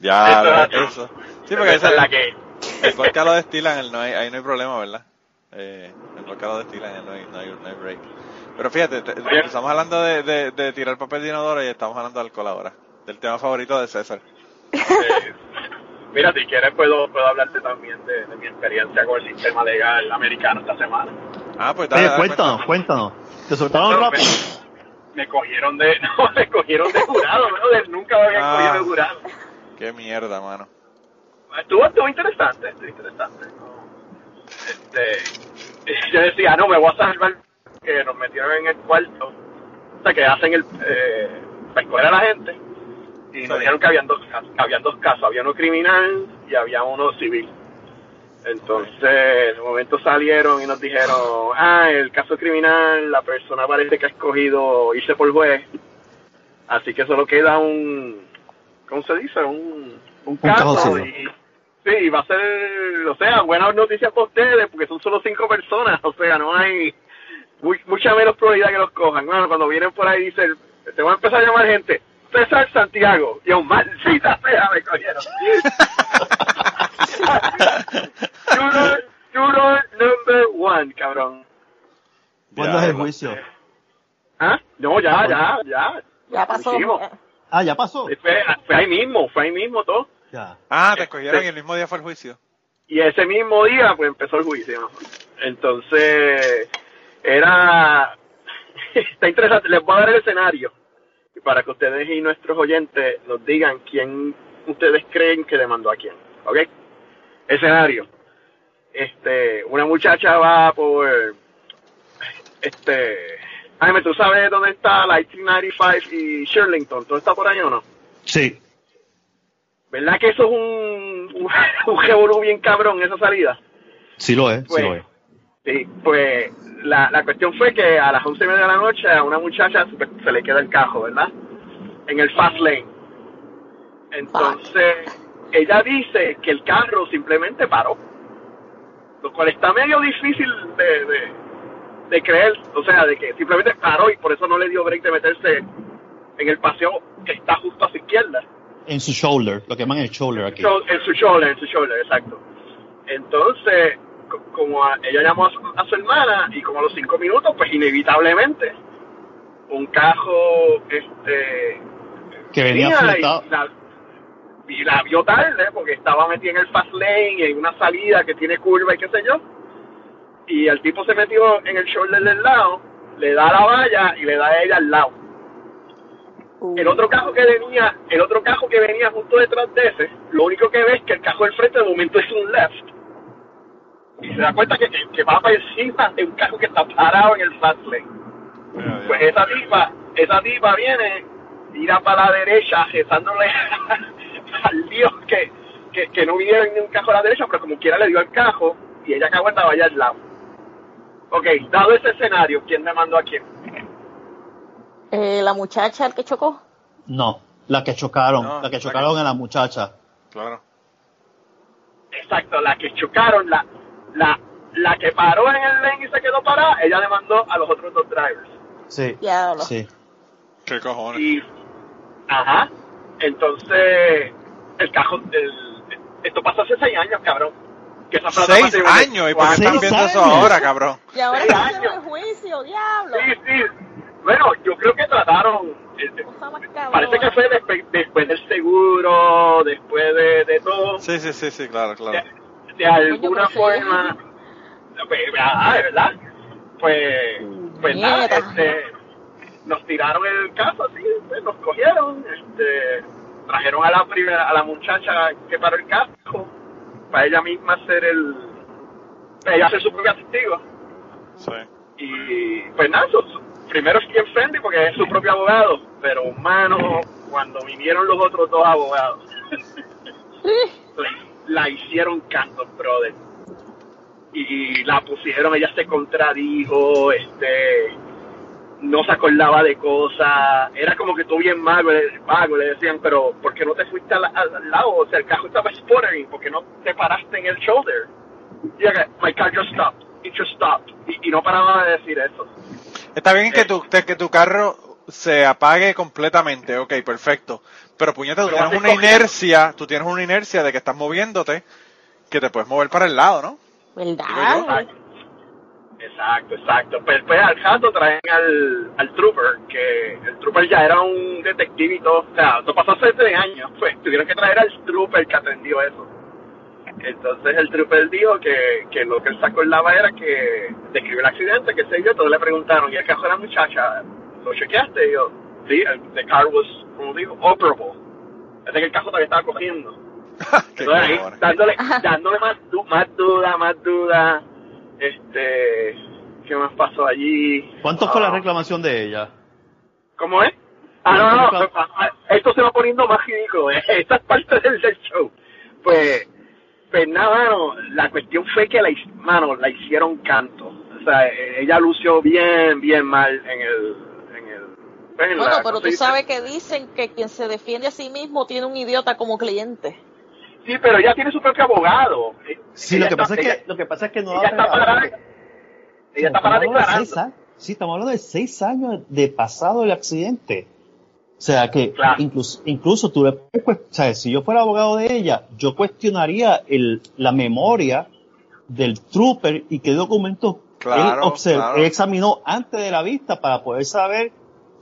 Ya, Eso. Sí, porque Esa es la que... El vodka lo destilan, el no hay, ahí no hay problema, ¿verdad? Eh, el vodka lo destilan, no hay, no hay, no hay break. Pero fíjate, te- estamos hablando de, de, de tirar papel de inodoro y estamos hablando de alcohol ahora. Del tema favorito de César. Eh, mira, si quieres puedo, puedo hablarte también de, de mi experiencia con el sistema legal americano esta semana. Ah, pues dale, Oye, dale, cuéntanos, cuéntanos. ¿Te soltaron rápido? Me, cogieron de... *laughs* No, me cogieron de jurado, brother. Nunca me habían Ah. cogido de jurado. Qué mierda, mano. Estuvo, estuvo interesante, estuvo interesante. Este, yo decía, no, me voy a salvar que nos metieron en el cuarto. O sea, que hacen el... Eh, para escoger a la gente. Y nos dijeron que habían dos casos. Habían dos casos. Había uno criminal y había uno civil. Entonces, de momento salieron y nos dijeron, ah, el caso criminal, la persona parece que ha escogido irse por juez. Así que solo queda un, ¿cómo se dice? Un, un caso civil. y, sí, va a ser, o sea, buenas noticias para ustedes porque son solo cinco personas. O sea, no hay muy- mucha menos probabilidad que los cojan. Bueno, cuando vienen por ahí dicen, te voy a empezar a llamar gente. César Santiago. Y un maldita sea me cogieron. *laughs* Juror, juror number one, cabrón. ¿Cuándo es el juicio? ¿Ah? No, ya, ya, ya. Ya pasó. Ah, ya pasó. Fue, fue ahí mismo, fue ahí mismo todo. Ya. Ah, te escogieron Este- y el mismo día fue el juicio. Y ese mismo día, pues empezó el juicio. Entonces, era. *laughs* está interesante. Les voy a dar el escenario para que ustedes y nuestros oyentes nos digan quién ustedes creen que demandó a quién. ¿Ok? Escenario. Este, una muchacha va por, este, Jaime, ¿tú sabes dónde está la 1895 y Shirlington? ¿Todo está por ahí o no? Sí. ¿Verdad que eso es un, un, *laughs* bien cabrón, esa salida? Sí lo es, Pues, sí lo es. Sí, pues la, la cuestión fue que a las once y media de la noche a una muchacha se, se le queda el cajo, ¿verdad? En el fast lane. Entonces, ella dice que el carro simplemente paró. Lo cual está medio difícil de, de, de creer. O sea, de que simplemente paró y por eso no le dio break de meterse en el paseo que está justo a su izquierda. En su shoulder, lo que llaman el shoulder aquí. En su shoulder, en su shoulder, exacto. Entonces, co- como a- ella llamó a su, a su hermana y como a los cinco minutos, pues inevitablemente, un cajo, este, Que venía flotado. la, y la vio tarde porque estaba metida en el fast lane, en una salida que tiene curva y qué sé yo. Y el tipo se metió en el shoulder del lado, le da la valla y le da a ella al lado. El otro cajo que venía, el otro cajo que venía justo detrás de ese, lo único que ve es que el cajo del frente de momento es un left. Y se da cuenta que, que, que va para encima de un cajo que está parado en el fast lane. Pues esa tipa, esa tipa viene, tira para la derecha, rezándole *laughs* al Dios que, que, que no ni un cajo a la derecha, pero como quiera le dio al cajo y ella cagó estaba allá al lado. Ok, dado ese escenario, ¿quién demandó a quién? Eh, la muchacha el que chocó. No, la que chocaron, No, la que chocaron que- a la muchacha. Claro. Exacto, la que chocaron, la, la, la que paró en el lane y se quedó parada, ella demandó a los otros dos drivers. Sí. Diablo. Sí. ¿Qué cojones? Y, ajá, entonces, el cajo, el, esto pasó hace seis años, cabrón. Que esa plataforma Seis años. ¿Y por qué están viendo eso ahora, cabrón? Y ahora Seis está años. el juicio, diablo. Sí, sí. Bueno, yo creo que trataron, eh, cabrona. parece que fue despe- después del seguro, después de, de todo. Sí, sí, sí, sí, claro, claro. de, de alguna forma, pues, ah, de verdad, pues, pues nada, este, nos tiraron el caso, así, pues, nos cogieron, este, trajeron a la primera, a la muchacha que paró el caso, para ella misma hacer el, ella hacer su propio testigo, Sí. y pues nada, primero es bien friendly porque es su propio abogado, pero mano, cuando vinieron los otros dos abogados, la, la hicieron canto, brother. Y la pusieron, ella se contradijo, este, no se acordaba de cosas, era como que tú bien mago, le, vago, le decían, pero ¿por qué no te fuiste al, al- al lado? O sea, el carro estaba sputtering, ¿por qué no te paraste en el shoulder? Y ella, my car just stopped, it just stopped. Y, y no paraba de decir eso. Está bien que Eh. tu, te- que tu carro se apague completamente, ok, perfecto. Pero puñeta, tú Pero tienes una inercia, tú tienes una inercia de que estás moviéndote, que te puedes mover para el lado, ¿no? ¿Verdad? Exacto, exacto. Pues, pues al rato traen al, al trooper, que el trooper ya era un detective y todo. O sea, esto pasó hace tres años. Pues tuvieron que traer al trooper que atendió eso. Entonces el trooper dijo que, que lo que él se acordaba era que describió el accidente, que se yo, todos le preguntaron, ¿y el cajo de la muchacha? ¿Lo chequeaste? Y yo, sí, el the car was, como digo, operable. Es que el cajo todavía estaba cogiendo. *laughs* Entonces, ahí, dándole, dándole más, du- más duda, más duda. Este, ¿qué más pasó allí? ¿Cuánto fue la Ah, reclamación de ella? ¿Cómo es? Ah, no, no, no, esto se va poniendo más ridículo. ¿eh? Esta es parte del, del show. Pues, pues nada, mano, la cuestión fue que la, mano, la hicieron canto. O sea, eh, ella lució bien, bien mal en el, en el, pues, en Bueno, la- pero ¿cómo se tú sabes que dicen que quien se defiende a sí mismo tiene un idiota como cliente. Sí, pero ella tiene su propio abogado. Sí, Ella lo que está- pasa es ella- que, lo que pasa es que no ella la está parada, ella está parada Estamos hablando de seis declarando. años. Sí, estamos hablando de seis años de pasado del accidente. O sea que Claro. incluso, incluso tú le o sea, si yo fuera abogado de ella, yo cuestionaría el, la memoria del trooper y qué documentos Claro, él, observ- claro. él examinó antes de la vista para poder saber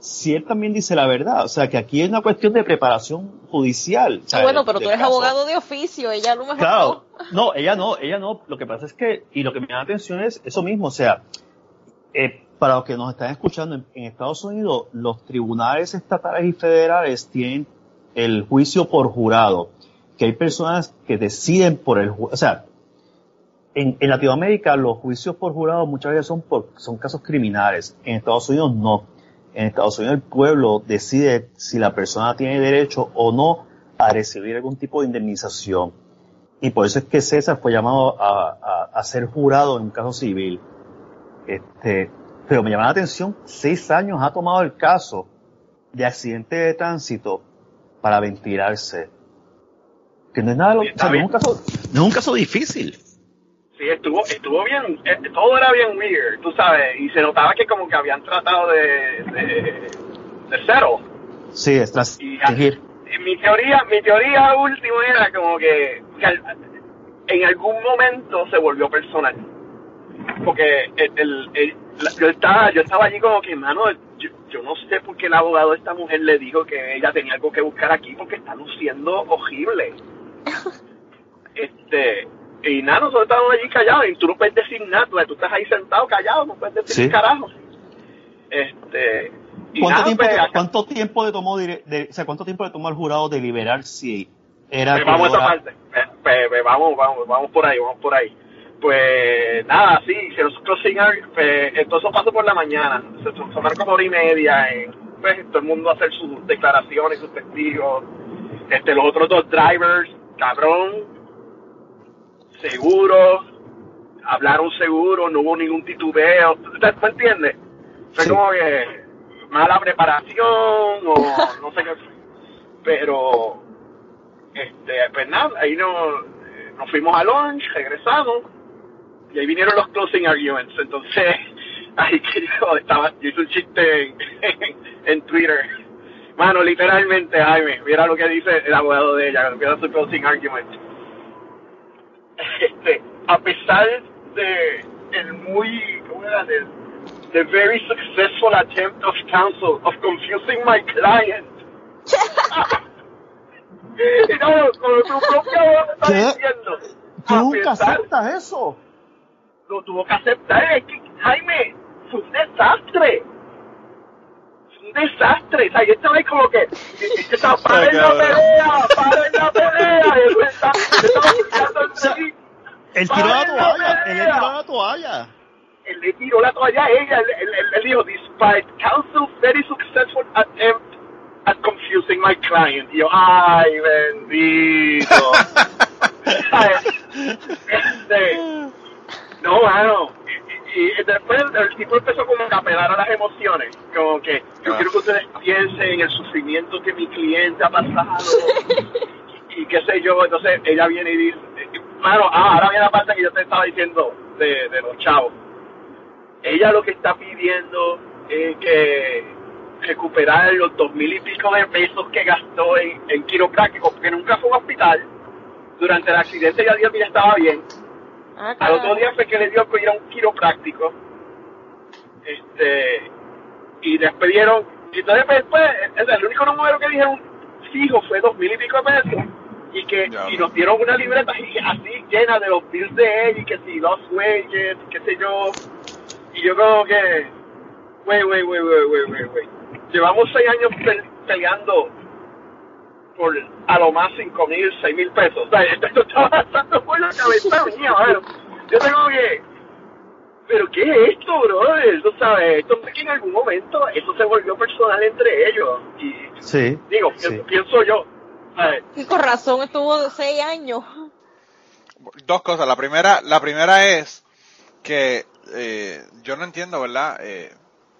si él también dice la verdad. O sea que aquí es una cuestión de preparación judicial. o sea, Ah, bueno, pero tú eres caso. abogado de oficio, ella a lo mejor Claro, no. no, ella no, ella no. Lo que pasa es que, y lo que me da la atención es eso mismo, o sea, eh, para los que nos están escuchando, en, en Estados Unidos los tribunales estatales y federales tienen el juicio por jurado, que hay personas que deciden por el ju- o sea, en, en Latinoamérica los juicios por jurado muchas veces son por, son casos criminales. En Estados Unidos no. En Estados Unidos el pueblo decide si la persona tiene derecho o no a recibir algún tipo de indemnización. Y por eso es que César fue llamado a, a- a ser jurado en un caso civil. Este, pero me llama la atención, seis años ha tomado el caso de accidente de tránsito para ventilarse. Que no es nada, o sea, no es un bien. caso, no es un caso difícil. Sí, estuvo, estuvo bien, eh, todo era bien weird, tú sabes, y se notaba que como que habían tratado de, de, de settle. Sí, es tras- Y, mi teoría, mi teoría última era como que, que al- en algún momento se volvió personal. Porque el, el- el- la- yo estaba, yo estaba allí como que, mano, yo, yo no sé por qué el abogado de esta mujer le dijo que ella tenía algo que buscar aquí porque está luciendo horrible. *laughs* Este, y nada, nosotros estábamos allí callados y tú no puedes decir nada, tú- estás ahí sentado callado, no puedes decir Sí. carajo. Este, y ¿Cuánto nada, tiempo, pues, acá- ¿Cuánto tiempo le tomó, dire- de- o sea, cuánto tiempo le tomó al jurado deliberar si era Pues vamos a esa parte. Pues, pues, pues, vamos, vamos, vamos por ahí, vamos por ahí. Pues nada, sí, se nos closing pues, entonces pasó por la mañana. Se tomaron como hora y media en pues, todo el mundo a hacer sus declaraciones, sus testigos. Este, los otros dos drivers, cabrón, seguro, hablaron seguro, no hubo ningún titubeo. ¿Te, te entiendes? Fue Sí. como que mala preparación o no sé qué. Pero este, pues nada, ahí eh, nos fuimos a lunch, regresamos, y ahí vinieron los closing arguments. Entonces, *laughs* ahí que yo estaba, yo hice un chiste en, *laughs* en Twitter. Mano, literalmente, Jaime, mira lo que dice el abogado de ella, empieza su closing argument. Este, a pesar de el muy, ¿cómo era? The, the very successful attempt of counsel of confusing my client. *laughs* Y no, con su propia voz está ¿Qué? diciendo. Tú nunca pesar- aceptas eso. lo tuvo que aceptar. Es que, Jaime, fue un desastre. Desastre. O sea, yo estaba ahí como que, es que estaba, paren la pelea, paren la pelea. Y yo estaba feliz. Él tiró la ¡Paren la toalla, él tiró la toalla. Él le tiró la toalla a ella. Él, él, él- él dijo, despite counsel's very successful attempt at confusing my client. Y yo, ay, bendito. *laughs* Este, no, bueno. Y, después el tipo empezó como a apelar a las emociones. Como que yo Ah. quiero que ustedes piensen en el sufrimiento que mi cliente ha pasado. *laughs* y, y qué sé yo. Entonces ella viene y dice, mano, ah, ahora viene la parte que yo te estaba diciendo de, de los chavos. Ella lo que está pidiendo es que recuperar los dos mil y pico de pesos que gastó en, en quiropráctico, porque nunca fue a un hospital. Durante el accidente ya Dios ya estaba bien. Ah, Al otro día fue que le dio que ir a un quiropráctico. Este, y despidieron. Y entonces, pues, el, el único número que dijeron fijo fue dos mil y pico de pesos. Y que Ya, y no. nos dieron una libreta así, así llena de los bills de él y que si los wages, qué sé yo. Y yo como que, wey, wey, wey, wey, wey, wey, wey. Llevamos seis años pe- peleando por a lo más cinco mil, seis mil pesos. O sea, esto, está pasando por la cabeza mía. Yo tengo que, pero ¿qué es esto, brother? Tú sabes, esto fue que en algún momento eso se volvió personal entre ellos. Y Sí. digo, sí. pi- pienso yo, ¿sabes? Y con razón estuvo de seis años. Dos cosas. La primera, la primera es que eh, yo no entiendo, ¿verdad? Eh,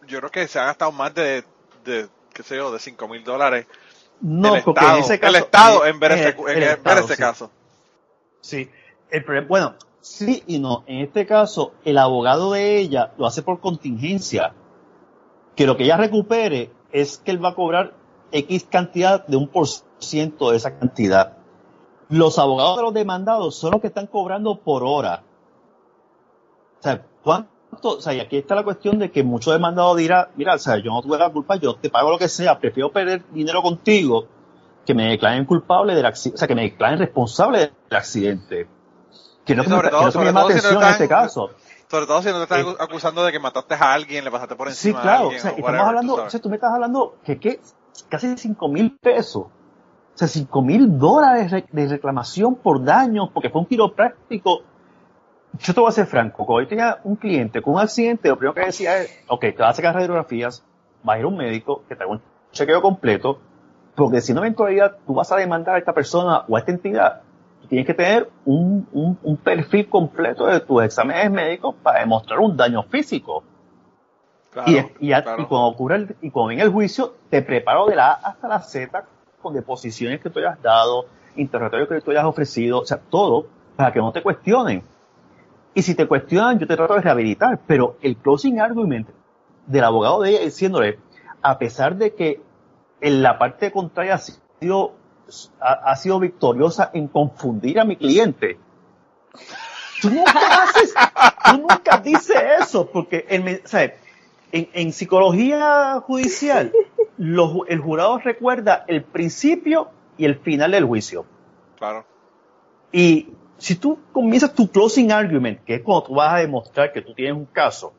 yo creo que se ha gastado más de, de qué sé yo, de cinco mil dólares No, el porque Estado, en ese caso. el Estado eh, en ver ese, el en ver Estado, ese sí. caso. Sí. El bueno, sí y no. En este caso, el abogado de ella lo hace por contingencia. Que lo que ella recupere es que él va a cobrar X cantidad de un por ciento de esa cantidad. Los abogados de los demandados son los que están cobrando por hora. O sea, ¿cuánto? O sea, y aquí está la cuestión de que muchos demandados dirán, mira, o sea, yo no tuve la culpa, yo te pago lo que sea, prefiero perder dinero contigo que me declaren culpable del accidente, o sea, que me declaren responsable del accidente. Que no Sí, me, sobre que todo- no que me sobre todo si no atención en están- este caso. Sobre todo si no te están acu- acusando de que mataste a alguien, le pasaste por Sí, encima a claro. alguien. O sea, o estamos whatever, hablando, tú o sea, tú me estás hablando que, que casi 5 mil pesos. O sea, 5 mil dólares de de reclamación por daños porque fue un quiropráctico. Yo te voy a ser franco, cuando yo tenía un cliente con un accidente, lo primero que decía es, ok, te vas a sacar radiografías, vas a ir a un médico que te haga un chequeo completo, porque si no eventualidad tú vas a demandar a esta persona o a esta entidad, tú tienes que tener un, un, un perfil completo de tus exámenes médicos para demostrar un daño físico. Claro, Y, y, ya- claro. y cuando ocurre el, y cuando viene el juicio, te preparo de la A hasta la Z con deposiciones que tú hayas dado, interrogatorios que tú hayas ofrecido, o sea, todo para que no te cuestionen. Y si te cuestionan, yo te trato de rehabilitar, pero el closing argument del abogado de ella diciéndole, a pesar de que en la parte contraria ha sido, ha, ha sido victoriosa en confundir a mi cliente, tú nunca *laughs* haces, tú nunca dices eso, porque el, o sea, en, en psicología judicial, los el jurado recuerda el principio y el final del juicio. Claro. Y si tú comienzas tu closing argument, que es cuando tú vas a demostrar que tú tienes un caso,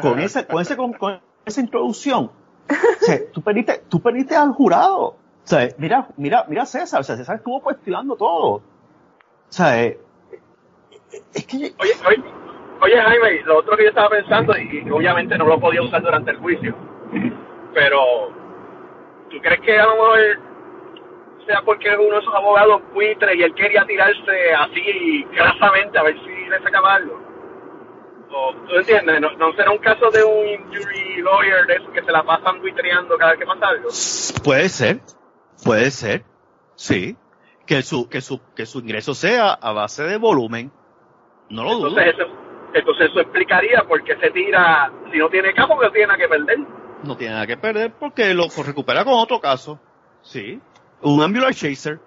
con esa, con esa, con, esa introducción, o tú perdiste, tú perdiste al jurado. Mira, mira, mira César, o sea, César estuvo cuestionando todo. O sea, eh, es que Oye, oye, oye, Jaime, lo otro que yo estaba pensando, y obviamente no lo podía usar durante el juicio, pero ¿tú crees que a lo mejor sea porque es uno de esos abogados buitres y él quería tirarse así grasamente a ver si le sacaba algo? O, ¿Tú entiendes? No, no será un caso de un jury lawyer de esos que se la pasan buitreando cada vez que pasa algo. Puede ser, puede ser, sí. Que su, que su, que su ingreso sea a base de volumen. No lo dudo. Entonces eso, entonces eso explicaría por qué se tira, si no tiene caso, que tiene nada que perder. No tiene nada que perder porque lo recupera con otro caso. Sí. Un ambulance chaser.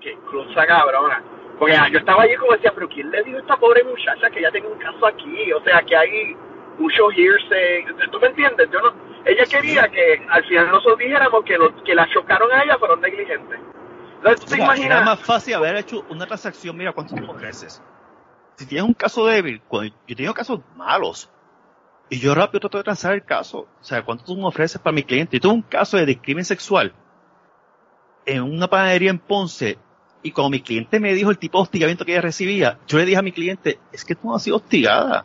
que cruza cabrona. Porque ah, yo estaba allí como decía, pero ¿quién le dijo a esta pobre muchacha que ya tengo un caso aquí? O sea, que hay mucho hearsay. ¿Tú me entiendes? Yo no, ella quería que al final nosotros dijéramos que, los que la chocaron a ella fueron negligentes. Entonces, ¿tú te Mira, imaginas? Era más fácil haber hecho una transacción, mira cuánto tú ofreces. Si tienes un caso débil, cuando yo he tenido casos malos, y yo rápido trato de transar el caso, o sea, cuánto tú me ofreces para mi cliente. Yo tuve un caso de crimen sexual en una panadería en Ponce, y cuando mi cliente me dijo el tipo de hostigamiento que ella recibía, yo le dije a mi cliente, es que tú no has sido hostigada.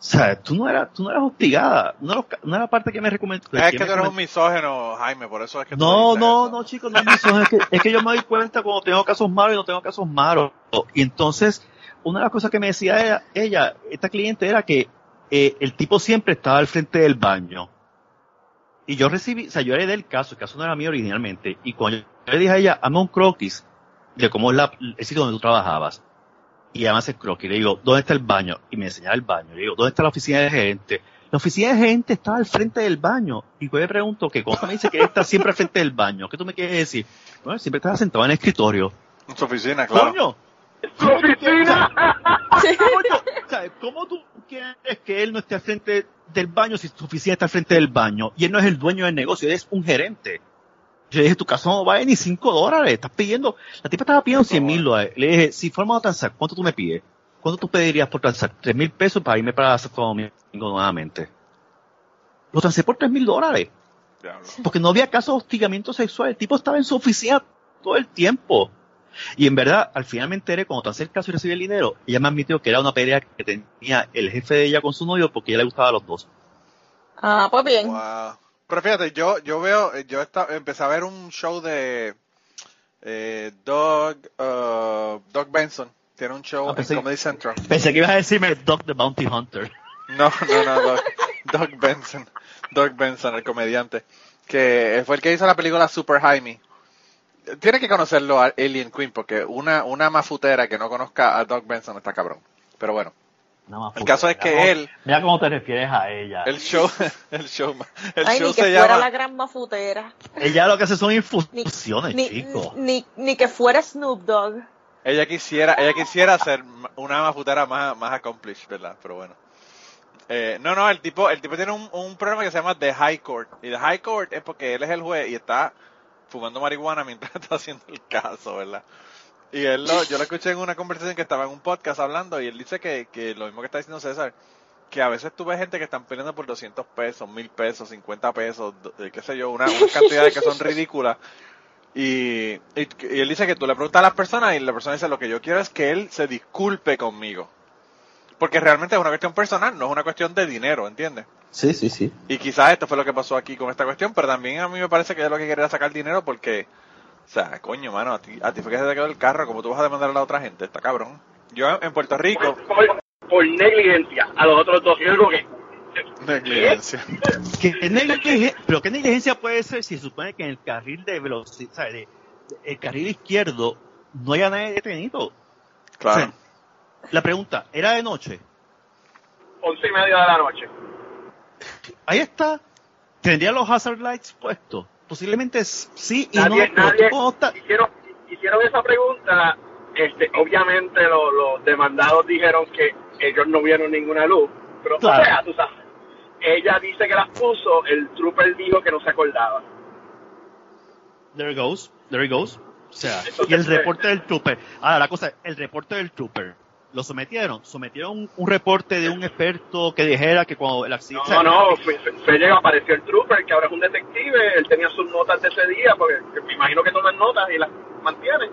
O sea, tú no eras, tú no eras hostigada. No era la parte que me recomendó. Es que tú eres un misógeno, Jaime, por eso es que No, no, eso. no, chicos, no es misógino, es que, es que yo me doy cuenta cuando tengo casos malos y no tengo casos malos. Y entonces, una de las cosas que me decía ella, ella esta cliente, era que eh, el tipo siempre estaba al frente del baño. Y yo recibí, o sea, yo heredé el caso, el caso no era mío originalmente, y cuando yo le dije a ella, hazme un croquis de cómo es la, el sitio donde tú trabajabas, y además el croquis, le digo, ¿dónde está el baño? Y me enseñaba el baño, le digo, ¿dónde está la oficina de gerente? La oficina de gerente estaba al frente del baño, y yo le pregunto que cuando me dice que él está siempre al frente del baño, ¿qué tú me quieres decir? Bueno, siempre estaba sentado en el escritorio. En su oficina, claro. ¡Coño! ¡Su oficina! ¿Cómo tú quieres que él no esté al frente del baño si su oficina está al frente del baño? Y él no es el dueño del negocio, él es un gerente. Yo le dije, tu caso no vale ni 5 dólares, estás pidiendo, la tipa estaba pidiendo 100 mil dólares. Le dije, si fuéramos a transar, ¿cuánto tú me pides? ¿Cuánto tú pedirías por transar? 3 mil pesos para irme para Santo Domingo nuevamente. Lo transé por 3 mil dólares. Porque no había caso de hostigamiento sexual. El tipo estaba en su oficina todo el tiempo. Y en verdad, al final me enteré, cuando transé el caso y recibí el dinero, ella me admitió que era una pelea que tenía el jefe de ella con su novio porque a ella le gustaba a los dos. Ah, pues bien. Wow. Pero fíjate, yo, yo veo, yo esta- empecé a ver un show de eh, Doug, uh, Doug Benson. Tiene un show Ah, en Comedy Central. Pensé que ibas a decirme Doc the Bounty Hunter. No, no, no, Doug, Doug Benson. Doug Benson, el comediante. Que fue el que hizo la película Super Jaime. Tiene que conocerlo a Alien Queen porque una, una mafutera que no conozca a Doug Benson está cabrón. Pero bueno, El caso es que mira él- Mira cómo te refieres a ella. el show, *laughs* el show, el Ay, show ni que se fuera llama... la gran mafutera. Ella lo que hace son Ni, infusiones, ni, chico. ni, ni que fuera Snoop Dogg. Ella quisiera, ella quisiera ser una mafutera más, más accomplished, ¿verdad? Pero bueno. Eh, no, no, el tipo, el tipo tiene un, un programa que se llama The High Court. Y The High Court es porque él es el juez y está fumando marihuana mientras *laughs* está haciendo el caso, ¿verdad? Y él lo, yo lo escuché en una conversación que estaba en un podcast hablando y él dice que, que lo mismo que está diciendo César, que a veces tú ves gente que están peleando por 200 pesos, 1000 pesos, 50 pesos, eh, qué sé yo, una, unas cantidades que son ridículas. Y, y, y él dice que tú le preguntas a las personas y la persona dice lo que yo quiero es que él se disculpe conmigo. Porque realmente es una cuestión personal, no es una cuestión de dinero, ¿entiendes? Sí, sí, sí. Y quizás esto fue lo que pasó aquí con esta cuestión, pero también a mí me parece que es lo que quería sacar dinero porque, o sea, coño, mano, a ti, a ti fue que se te quedó el carro, como tú vas a demandar a la otra gente, está cabrón. Yo en Puerto Rico, Por, por negligencia. A los otros dos, yo digo que negligencia. ¿Qué negligencia- pero qué negligencia puede ser si se supone que en el carril de velocidad, o sea, de- de- el carril izquierdo no haya nadie detenido? Claro. O sea, la pregunta, ¿era de noche? once y media de la noche. Ahí está. ¿Tendría los hazard lights puestos? Posiblemente sí y Nadie, no. nadie hicieron, hicieron esa pregunta. Este, obviamente lo- los demandados dijeron que ellos no vieron ninguna luz, pero Claro. o sea, tú sabes. Ella dice que las puso, el trooper dijo que no se acordaba. There it goes, there it goes. O sea, Entonces, y el reporte del trooper. Ahora, la cosa, el reporte del trooper. ¿Lo sometieron? ¿Sometieron un, un reporte de un experto que dijera que cuando el accidente... No, no, fue, fue llega, apareció el trooper, que ahora es un detective, él tenía sus notas de ese día, porque que me imagino que toman notas y las mantiene.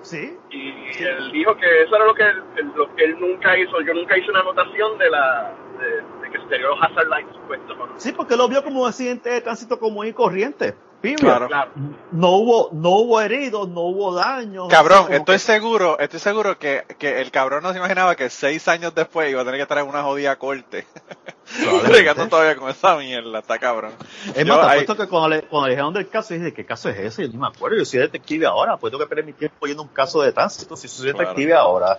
Sí, Y él dijo que eso era lo que él, lo que él nunca hizo. Yo nunca hice una anotación de la de, de que se tenía los hazard lights puestos. ¿no? sí, porque lo vio como un accidente de tránsito común y corriente. Claro. Claro. No hubo, no hubo heridos, no hubo daños. Cabrón, estoy que- seguro, estoy seguro que, que el cabrón no se imaginaba que seis años después iba a tener que estar en una jodida corte. Bregando *laughs* todavía con esa mierda, está cabrón. Es Yo más, te ahí- apuesto que cuando le, cuando le dijeron del caso, dije, ¿qué caso es ese? Yo ni me acuerdo, yo soy detective ahora, pues tengo que perder mi tiempo yendo un caso de tránsito si soy Claro. detective ahora.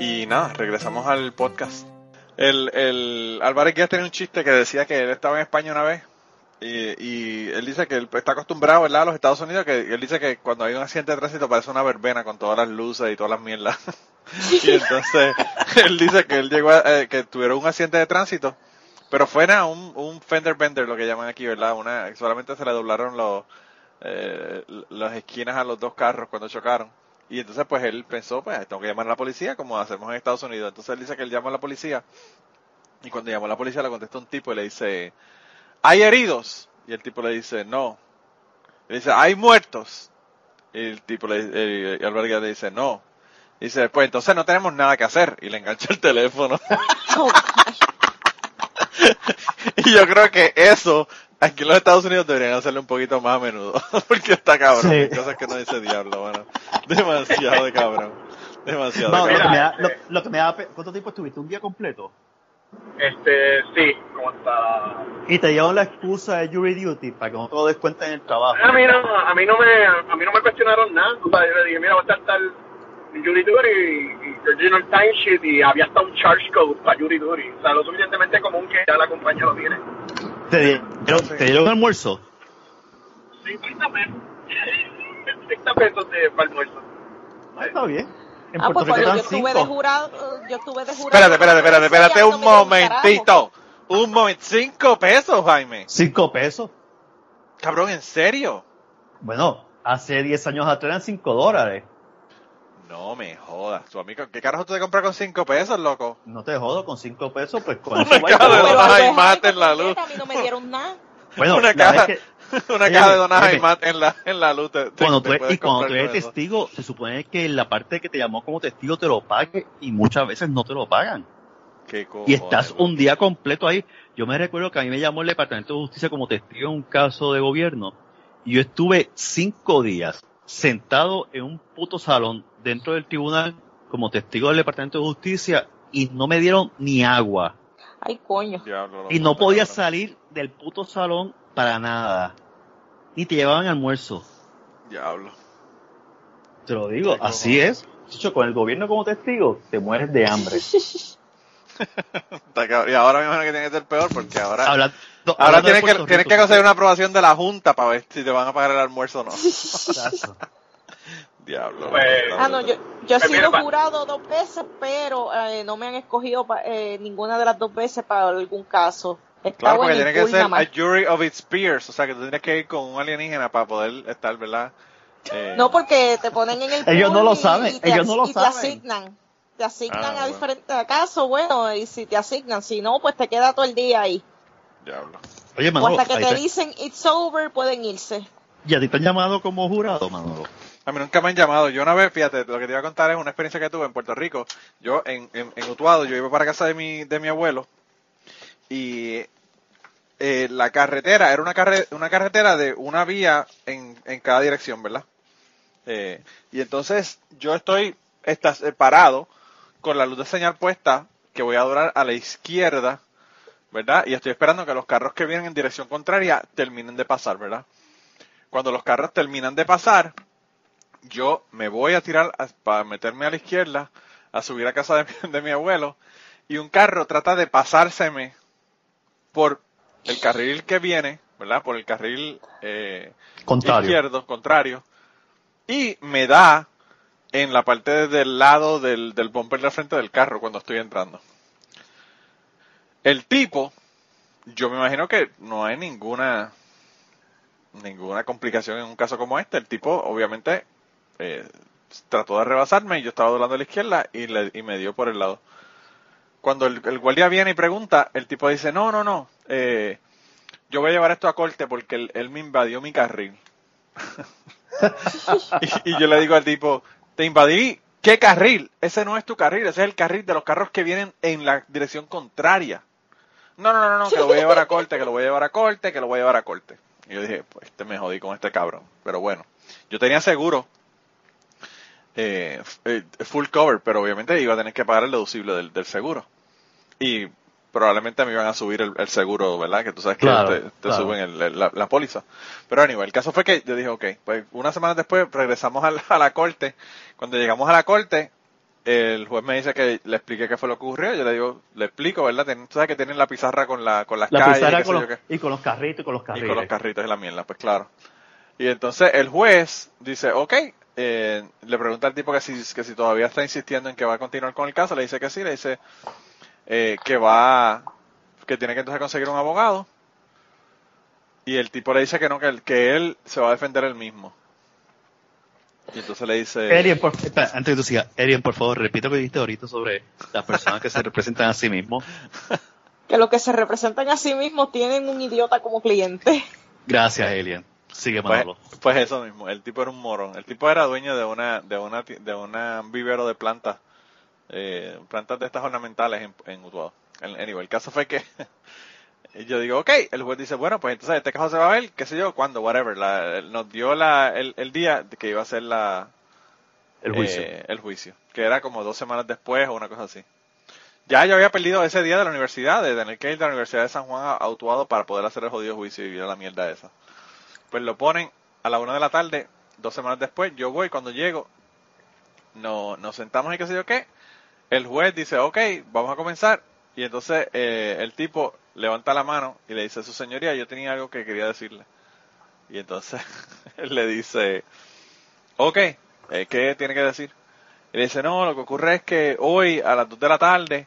y nada, regresamos al podcast. El, el Álvarez Guías tenía un chiste que decía que él estaba en España una vez y, él dice que él está acostumbrado ¿verdad? a los Estados Unidos, que él dice que cuando hay un accidente de tránsito parece una verbena con todas las luces y todas las mierdas. *laughs* y entonces *laughs* él dice que él llegó a, eh, que tuvieron un accidente de tránsito, pero fue nada, un, un fender bender, lo que llaman aquí, ¿verdad? Una, solamente se le doblaron los, eh, las esquinas a los dos carros cuando chocaron. Y entonces pues él pensó, pues tengo que llamar a la policía como hacemos en Estados Unidos. Entonces él dice que él llama a la policía y cuando llamó a la policía le contesta un tipo y le dice, ¿hay heridos? Y el tipo le dice, no. Le dice, ¿hay muertos? Y el tipo le dice, y Alberga le dice, no. Y dice, pues entonces no tenemos nada que hacer. Y le engancha el teléfono. *laughs* Oh, *laughs* y yo creo que eso, aquí en los Estados Unidos deberían hacerlo un poquito más a menudo. *laughs* Porque está cabrón. Sí. Hay cosas que no dice diablo, bueno. Demasiado de cabrón. Demasiado No, de lo que, cabrón. me da, lo, lo que me da, ¿cuánto tiempo estuviste? ¿Un día completo? Este, sí, como está. Y te llevan la excusa de jury duty para que no te lo des cuenta en el trabajo. A mí no, a mí no me, a mí no me cuestionaron nada. O sea, yo le dije, mira, va a estar tal Jury Duty y, y Original Timesheet y había hasta un charge code para Jury Duty. O sea, lo suficientemente común que ya la compañía lo tiene. ¿Te, dieron, ¿Te dieron un almuerzo? 50 pesos. 50 pesos de, para almuerzo. Ah, está bien. En Ah, pues Rico cuando yo estuve de cinco. jurado, yo estuve de jurado. Espérate, espérate, espérate, espérate un momentito. Un momento. Cinco pesos, Jaime. Cinco pesos. Cabrón, ¿en serio? Bueno, hace 10 años atrás eran 5 dólares. No me jodas. Tu amigo, ¿qué carajo tú te compras con cinco pesos, loco? No te jodo, con 5 pesos, pues con Una eso va y caja de algo y mate en la luz. A mí no me dieron nada. Bueno, una la caja, que- *laughs* una caja de donas y mate en la, en la luz. te- te- cuando te tú, puedes y cuando tú eres testigo, se supone que la parte que te llamó como testigo te lo pague y muchas veces no te lo pagan. Qué Y estás cojones, un día completo ahí. Yo me recuerdo que a mí me llamó el Departamento de Justicia como testigo en un caso de gobierno y yo estuve cinco días sentado en un puto salón dentro del tribunal como testigo del Departamento de Justicia y no me dieron ni agua. Ay, coño. Diablo, Y no podía salir del puto salón para nada. Ni te llevaban almuerzo. Diablo. Te lo digo, así es. Chicho, con el gobierno como testigo, te mueres de hambre. *laughs* *laughs* Y ahora me imagino que tiene que ser peor porque ahora, Hablando- ahora hablando tienes que, tienes que conseguir una aprobación de la Junta para ver si te van a pagar el almuerzo o no. *laughs* Diablo. Pues- Ah, no, yo, yo he Pues mira, sido jurado dos veces, pero eh, no me han escogido pa- eh, ninguna de las dos veces para algún caso. Está Claro, porque tiene que ser a jury of its peers, o sea que tú tienes que ir con un alienígena para poder estar, ¿verdad? Eh, No, porque te ponen en el Ellos no lo saben, y te ellos as- no lo y te saben. asignan. Te asignan Ah, a bueno. diferentes casos, bueno, y si te asignan, si no, pues te queda todo el día ahí. Diablo. Oye, O Manolo, hasta que te te- dicen it's over, pueden irse. ¿y a ti te han llamado como jurado, Manolo? A mí nunca me han llamado. Yo una vez, fíjate, lo que te iba a contar es una experiencia que tuve en Puerto Rico. Yo en, en, en Utuado, yo iba para casa de mi, de mi abuelo y eh, la carretera era una, carre- una carretera de una vía en, en cada dirección, ¿verdad? Eh, y entonces yo estoy estás, eh, parado con la luz de señal puesta que voy a durar a la izquierda, ¿verdad? Y estoy esperando que los carros que vienen en dirección contraria terminen de pasar, ¿verdad? Cuando los carros terminan de pasar, yo me voy a tirar a- para meterme a la izquierda, a subir a casa de, mi- de mi abuelo, y un carro trata de pasárseme por el carril que viene, ¿verdad? Por el carril eh, Contrario. izquierdo, contrario, y me da en la parte del lado del, del bumper de frente del carro cuando estoy entrando. El tipo, yo me imagino que no hay ninguna ninguna complicación en un caso como este. El tipo, obviamente, eh, trató de rebasarme y yo estaba doblando a la izquierda y, le, y me dio por el lado. Cuando el, guardia viene y pregunta, el tipo dice, no, no, no, eh, yo voy a llevar esto a corte porque él, me invadió mi carril. *laughs* y yo le digo al tipo, te invadí, ¿qué carril? Ese no es tu carril, ese es el carril de los carros que vienen en la dirección contraria. No, no, no, no, que lo voy a llevar a corte, que lo voy a llevar a corte, que lo voy a llevar a corte. Y yo dije, pues este me jodí con este cabrón. Pero bueno, yo tenía seguro, eh, eh, full cover, pero obviamente iba a tener que pagar el deducible del, del seguro. Y probablemente me iban a subir el, el seguro, ¿verdad? Que tú sabes que Claro, te, te claro. suben el- la, la póliza. Pero anyway, el caso fue que yo dije, ok, pues una semana después regresamos a la, a la corte. Cuando llegamos a la corte, el juez me dice que le explique qué fue lo que ocurrió. Yo le digo, le explico, ¿verdad? Ten- tú sabes que tienen la pizarra con, la, con las La calles. y pizarra qué con los, y con los carritos y con los Y carriles. con los carritos y la mierda, pues claro. Y entonces el juez dice, ok, eh, le pregunta al tipo que si, que si todavía está insistiendo en que va a continuar con el caso, le dice que sí, le dice eh, que va, que tiene que entonces conseguir un abogado. Y el tipo le dice que no, que, él- que él se va a defender él mismo. Y entonces le dice... Erien, por, espera, antes de que tú sigas, Erien, por favor, repita lo que dijiste ahorita sobre las personas que se representan a sí mismos. *laughs* Que los que se representan a sí mismos tienen un idiota como cliente. Gracias, Alien. Sigue, Pues, Manolo. pues eso mismo, el tipo era un morón. El tipo era dueño de una, de una, ti- de una vivero de plantas, eh, plantas de estas ornamentales en, en Utuado. En- Anyway, el caso fue que *laughs* yo digo, ok, el juez dice, bueno, pues entonces este caso se va a ver, qué sé yo, cuándo, whatever. La- nos dio la, el, el día que iba a ser la, El juicio. eh, el juicio, que era como dos semanas después o una cosa así. Ya yo había perdido ese día de la universidad, de tener que ir de la Universidad de San Juan a, a Utuado para poder hacer el jodido juicio y vivir la mierda esa. Pues lo ponen a la una de la tarde, dos semanas después, yo voy, cuando llego, no, nos sentamos y qué sé yo qué, el juez dice, ok, vamos a comenzar, y entonces eh, el tipo levanta la mano y le dice, su señoría, yo tenía algo que quería decirle. Y entonces *laughs* él le dice, ok, eh, ¿qué tiene que decir? Y le dice, no, lo que ocurre es que hoy a las dos de la tarde,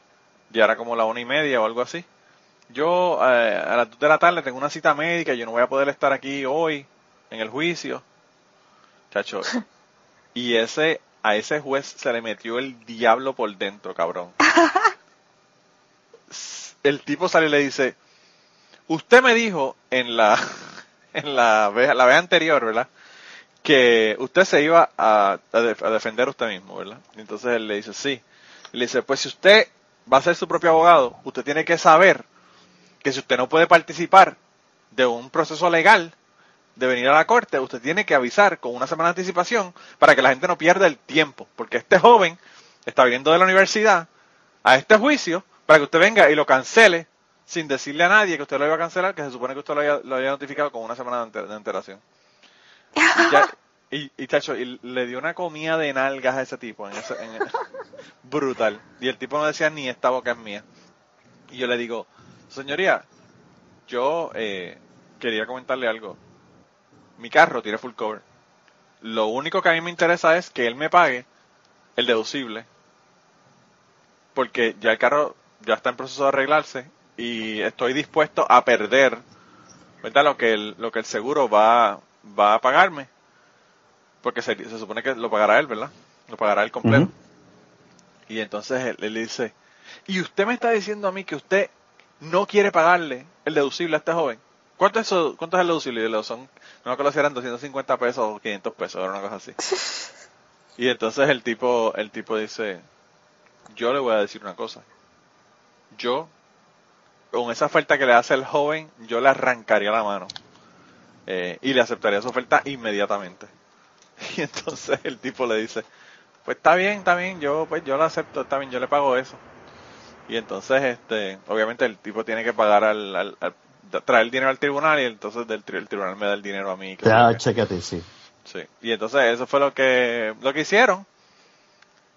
ya era como la una y media o algo así, yo eh, a las dos de la tarde tengo una cita médica, yo no voy a poder estar aquí hoy en el juicio. Chacho, *laughs* y ese, a ese juez se le metió el diablo por dentro, cabrón. *laughs* El tipo sale y le dice, usted me dijo en la, *laughs* en la vez, la vez anterior, ¿verdad? Que usted se iba a, a def- a defender usted mismo, ¿verdad? Y entonces él le dice, sí. Y le dice, pues si usted va a ser su propio abogado, usted tiene que saber que si usted no puede participar de un proceso legal, de venir a la corte, usted tiene que avisar con una semana de anticipación para que la gente no pierda el tiempo, porque este joven está viniendo de la universidad a este juicio para que usted venga y lo cancele sin decirle a nadie que usted lo iba a cancelar, que se supone que usted lo había, lo notificado con una semana de, ante- de antelación. Y, y, y, le dio una comida de nalgas a ese tipo, en ese- *laughs* brutal. Y el tipo no decía ni esta boca es mía. Y yo le digo, señoría, yo eh, quería comentarle algo. Mi carro tiene full cover. Lo único que a mí me interesa es que él me pague el deducible. Porque ya el carro ya está en proceso de arreglarse y estoy dispuesto a perder ¿verdad? lo que el, lo que el seguro va, va a pagarme. Porque se, se supone que lo pagará él, ¿verdad? Lo pagará él completo. Y entonces él, él le dice, y usted me está diciendo a mí que usted no quiere pagarle el deducible a este joven. Y le digo, son, no me acuerdo si eran 250 pesos o 500 pesos, era una cosa así. *laughs* Y entonces el tipo, el tipo dice, yo le voy a decir una cosa. Yo, con esa oferta que le hace el joven, yo le arrancaría la mano. Eh, y le aceptaría su oferta inmediatamente. *laughs* Y entonces el tipo le dice, pues está bien, está bien, yo pues yo lo acepto, está bien, yo le pago eso. Y entonces, este, obviamente el tipo tiene que pagar al, al- al- traer el dinero al tribunal y entonces del, tri- el tribunal me da el dinero a mí. Te da creo el que- cheque a ti, sí. Sí. Y entonces eso fue lo que, lo que hicieron.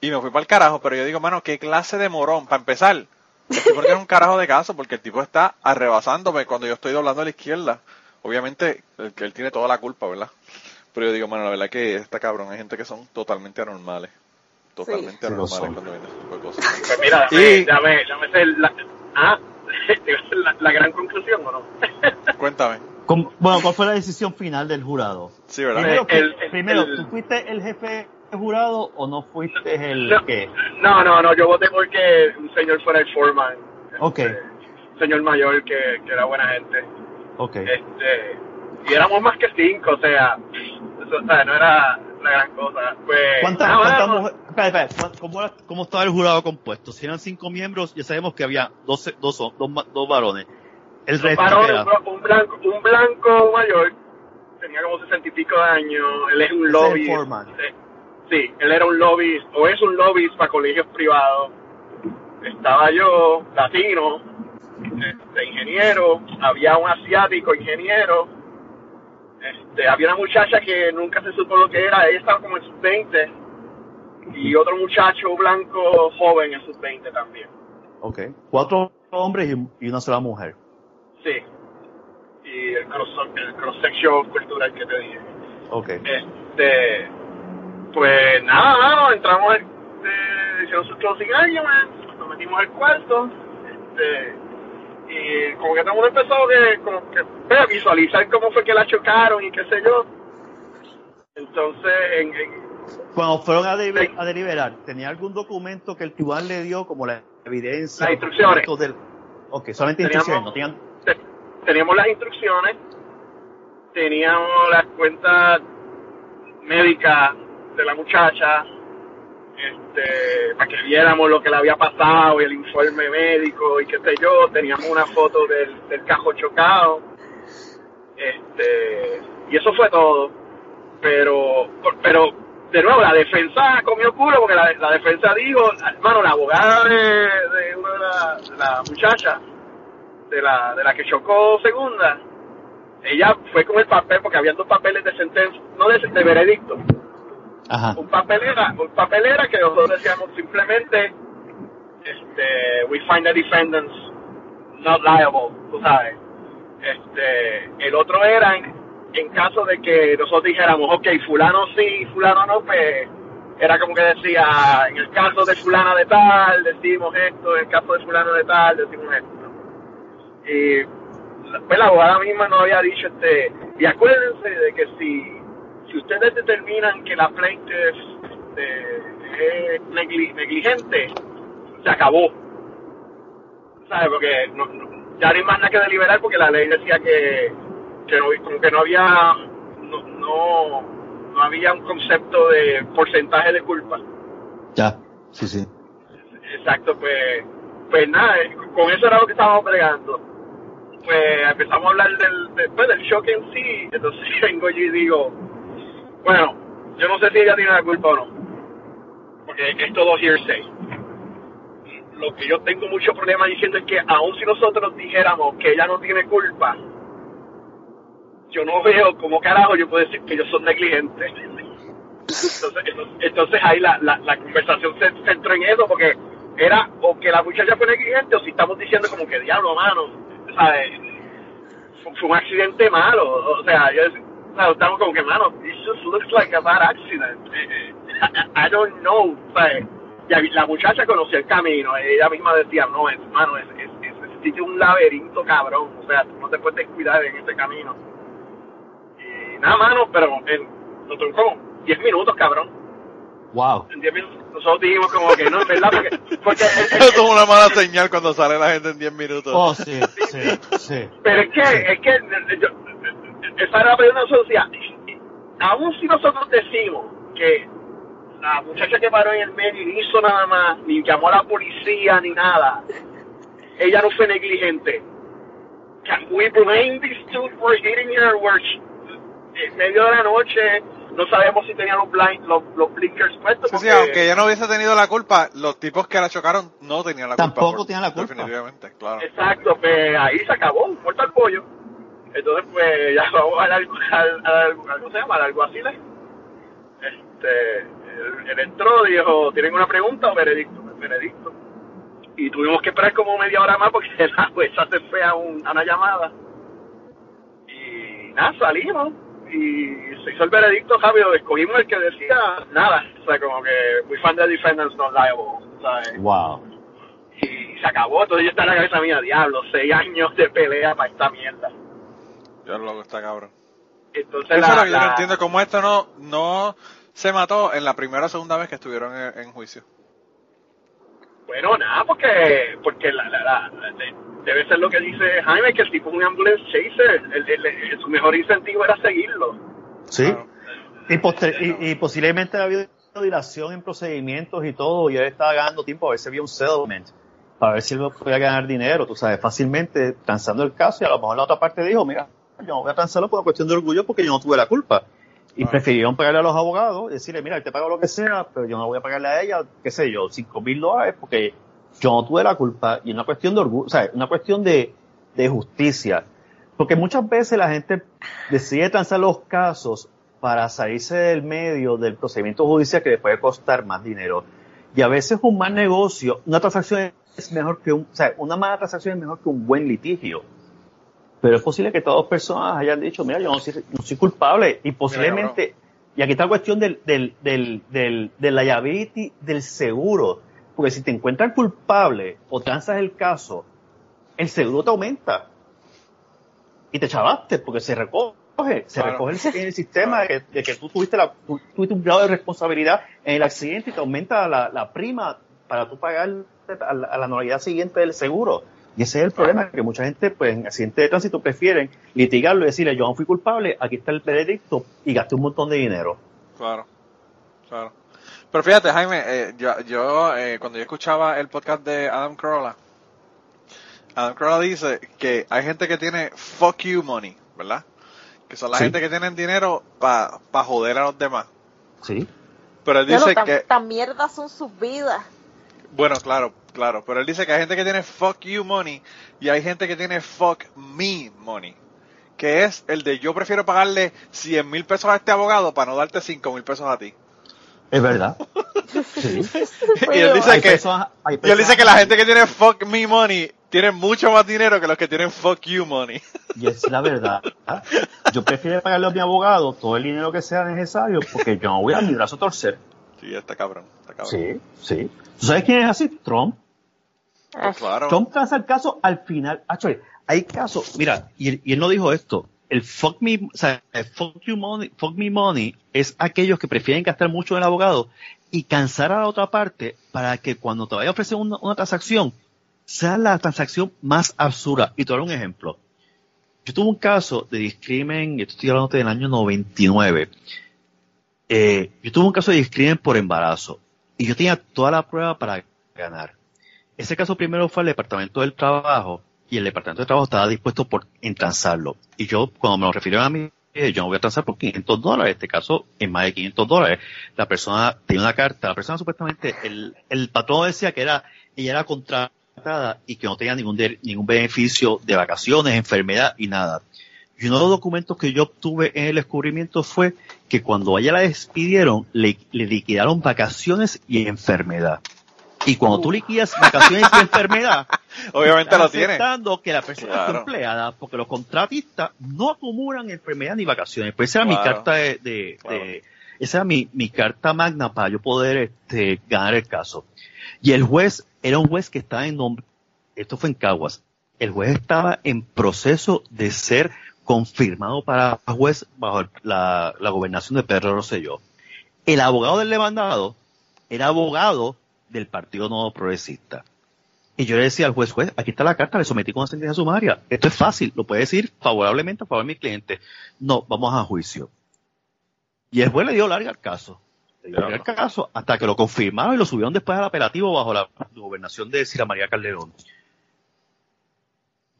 Y me fui para el carajo, pero yo digo, mano, qué clase de morón. Para empezar, el tipo tiene un carajo de caso porque el tipo está arrebasándome cuando yo estoy doblando a la izquierda. Obviamente, el que él tiene toda la culpa, ¿verdad? Pero yo digo, mano, la verdad que está cabrón. Hay gente que son totalmente anormales. Totalmente Sí, anormales cuando viene ese tipo de cosas. Pues mira, Y- dame, dame, dame la, ah, ¿te iba a hacer la, la gran conclusión o no? *laughs* Cuéntame. ¿Cómo- bueno, ¿cuál fue la decisión final del jurado? Sí, ¿verdad? Primero, El- el- primero el- ¿tú fuiste el jefe de jurado o no fuiste el No. qué? No, no, no, yo voté porque un señor fuera el foreman. Ok. Este, un señor mayor que, que era buena gente. Ok. Este, y éramos más que cinco, o sea, eso, o sea, no era la gran cosa. Pues, ¿Cuántas nada, cuántas no, mujeres? Espera, espera, ¿cuán- ¿cómo, ¿Cómo estaba el jurado compuesto? Si eran cinco miembros, ya sabemos que había dos, dos, dos, dos varones. El resto varones, era. un, blanco, un blanco mayor, tenía como sesenta y pico de años, él es un lobby. foreman. Sí, él era un lobby, o es un lobby para colegios privados. Estaba yo, latino, este, ingeniero, había un asiático ingeniero, este, había una muchacha que nunca se supo lo que era, ella estaba como en sus 20, y otro muchacho blanco joven en sus 20 también. Ok. Cuatro hombres y, una sola mujer. Sí. Y el cross, el cross section cultural que te dije. Ok. Este, pues nada, nada, entramos, este, hicieron su closing argument, nos metimos al cuarto, este, y como que todo el mundo empezó que, como que, a visualizar cómo fue que la chocaron y qué sé yo. Entonces, en, en- Cuando fueron a, deliber- a deliberar, ¿tenía algún documento que el tribunal le dio como la evidencia? Las instrucciones. Del... Ok, solamente Teníamos- instrucciones, no tenían... teníamos las instrucciones, teníamos las cuentas médicas de la muchacha, este, para que viéramos lo que le había pasado y el informe médico y qué sé yo, teníamos una foto del, del cajo chocado, este, y eso fue todo, pero, pero, de nuevo, la defensa comió culo porque la, defensa dijo, hermano, la abogada de, de una de la, de la muchacha, de la, de la que chocó segunda, ella fue con el papel, porque había dos papeles de sentencia, no de, de veredicto, Ajá. un papel era, un papel era que nosotros decíamos simplemente, este, we find the defendants not liable, tú sabes. Este, el otro era en, caso de que nosotros dijéramos, ok, fulano sí, fulano no, pues era como que decía, en el caso de fulana de tal, decimos esto, en el caso de fulano de tal, decimos esto. Y pues la abogada misma nos había dicho, este, y acuérdense de que si, si ustedes determinan que la plaintiff este, es negli- negligente, se acabó. ¿Sabes? Porque no, no- ya no hay más nada que deliberar porque la ley decía que, que no, como que no había, no, no, no había un concepto de porcentaje de culpa. Ya, sí, sí. Exacto, pues, pues nada, eh, con eso era lo que estábamos bregando. pues empezamos a hablar del, después del shock en sí, entonces *laughs* vengo yo y digo, bueno, yo no sé si ella tiene la culpa o no, porque es todo hearsay. Lo que yo tengo mucho problema diciendo es que aun si nosotros dijéramos que ella no tiene culpa, yo no veo cómo carajo yo puedo decir que ellos son negligentes. Entonces, entonces, ahí la, la, la conversación se centró en eso, porque era o que la muchacha fue negligente o si estamos diciendo como que diablo, mano, ¿sabes? Fue, fue un accidente malo, o sea, yo o sea, estamos como que, mano, this just looks like a bad accident. Eh, eh, I, I don't know. Y la muchacha conocía el camino, ella misma decía, no, es, mano, es, es, es, ese sitio es un laberinto cabrón, o sea, tú no te puedes descuidar en ese camino. Y nada, mano, pero en, nosotros como 10 minutos, cabrón. Wow. En 10 minutos nosotros dijimos como que no, es verdad, porque, porque Eso es una mala señal cuando sale la gente en 10 minutos. Oh, sí, sí, sí. Pero es que, es que, yo, esa era la pregunta y- y aún si nosotros decimos que la muchacha que paró en el medio ni hizo nada más, ni llamó a la policía, ni nada, ella no fue negligente. Can we blame this dude for hitting her where she- en medio de la noche, no sabemos si tenía los, blind, los, los blinkers puestos? Sí, aunque ella no hubiese tenido la culpa, los tipos que la chocaron no tenían la culpa. Tampoco tenían la culpa. Definitivamente, claro. Exacto, pues ahí se acabó, muerto al pollo. Entonces, pues ya *laughs* vamos al, al, al, ¿cómo se llama? Al alguacil. Este, él, él entró, dijo, ¿tienen una pregunta o veredicto? Pues, veredicto. Y tuvimos que esperar como media hora más porque *laughs* la jueza se fue a, un, a una llamada. Y nada, salimos y se hizo el veredicto rápido. Escogimos el que decía nada. O sea, como que we find the defendants not liable. ¿sabes? Wow. y se acabó. Entonces yo estaba en la cabeza mía, diablo, seis años de pelea para esta mierda. Yo lo está cabrón. Entonces Eso es la, lo que yo no entiendo, cómo esto no, no se mató en la primera o segunda vez que estuvieron en, en juicio. bueno, nada, porque porque la, la, la- de- debe ser lo que dice Jaime, que el tipo es un ambulance chaser. El, el- el- su mejor incentivo era seguirlo. Sí. Claro. Y, poster- y, y posiblemente ha habido dilación en procedimientos y todo, y él estaba ganando tiempo a ver si había un settlement, para ver si él podía ganar dinero, tú sabes, fácilmente transando el caso, y a lo mejor la otra parte dijo, mira, yo no voy a transarlo por cuestión de orgullo porque yo no tuve la culpa. Y Ah. prefirieron pagarle a los abogados, decirle, mira, te pago lo que sea, pero yo no voy a pagarle a ella, qué sé yo, cinco mil dólares porque yo no tuve la culpa, y una cuestión de orgullo, o sea, una cuestión de, de justicia. Porque muchas veces la gente decide transar los casos para salirse del medio del procedimiento judicial que le puede costar más dinero. Y a veces un mal negocio, una transacción es mejor que un, o sea, una mala transacción es mejor que un buen litigio. Pero es posible que todas las personas hayan dicho, mira, yo no soy, no soy culpable. Y posiblemente, y aquí está la cuestión del, del, del, del, del liability del seguro. Porque si te encuentran culpable o transas el caso, el seguro te aumenta. Y te chavaste porque se recoge, se Claro. recoge el- *laughs* en el sistema de que, de que tú tuviste, la, tú tuviste un grado de responsabilidad en el accidente y te aumenta la, la prima para tú pagar a la, a la anualidad siguiente del seguro. Y ese es el problema, que mucha gente, pues, en accidente de tránsito prefieren litigarlo y decirle, yo no fui culpable, aquí está el veredicto y gasté un montón de dinero. Claro, claro. Pero fíjate, Jaime, eh, yo, yo eh, cuando yo escuchaba el podcast de Adam Carolla, Adam Carolla dice que hay gente que tiene fuck you money, ¿verdad? Que son la Sí. gente que tienen dinero para pa joder a los demás. Sí. Pero él dice tan, que, tan mierda son sus vidas. bueno, claro, claro, pero él dice que hay gente que tiene fuck you money y hay gente que tiene fuck me money. Que es el de yo prefiero pagarle 100 mil pesos a este abogado para no darte 5 mil pesos a ti. Es verdad. *laughs* Sí. *laughs* y él dice Hay que, personas- hay Y él dice que la gente que tiene fuck me money tiene mucho más dinero que los que tienen fuck you money. Y es la verdad. Yo prefiero pagarle a mi abogado todo el dinero que sea necesario porque yo no voy a mi brazo a torcer. Sí, está cabrón, está cabrón. Sí, sí. ¿Tú sabes quién es así? Trump. Pues claro. Trump el caso al final. Actually, hay casos, mira, y él, y él no dijo esto. El fuck me, o sea, el fuck you money, fuck me money es aquellos que prefieren gastar mucho en el abogado y cansar a la otra parte para que cuando te vaya a ofrecer una, una transacción sea la transacción más absurda. Y te voy a dar un ejemplo. Yo tuve un caso de discrimen, y esto estoy hablando del año 99. Eh, yo tuve un caso de discrimen por embarazo y yo tenía toda la prueba para ganar. Ese caso primero fue al Departamento del Trabajo y el Departamento de Trabajo estaba dispuesto por en transarlo. Y yo, cuando me lo refirieron a mí, yo no voy a transar por 500 dólares, este caso es más de 500 dólares. La persona tenía una carta, la persona supuestamente, el, el patrón decía que era, ella era contratada y que no tenía ningún, de- ningún beneficio de vacaciones, enfermedad y nada. Y uno de los documentos que yo obtuve en el descubrimiento fue que cuando ella la despidieron, le liquidaron vacaciones y enfermedad. Y cuando tú liquidas vacaciones y enfermedad, *laughs* Obviamente lo estás tiene. aceptando que la persona Claro. está empleada, porque los contratistas no acumulan enfermedad ni vacaciones. Pues esa era mi carta de, de- Claro. de- esa era mi, mi carta magna para yo poder este, ganar el caso. Y el juez era un juez que estaba en nombre, esto fue en Caguas, el juez estaba en proceso de ser confirmado para juez bajo la, la gobernación de Pedro Rosselló. El abogado del demandado era abogado del Partido Nuevo Progresista. Y yo le decía al juez, juez, aquí está la carta, le sometí con una sentencia sumaria. Esto es fácil, lo puede decir favorablemente a favor de mi cliente. No, vamos a juicio. Y el juez le dio larga al caso. Le dio larga al caso hasta que lo confirmaron y lo subieron después al apelativo bajo la gobernación de Cira María Calderón.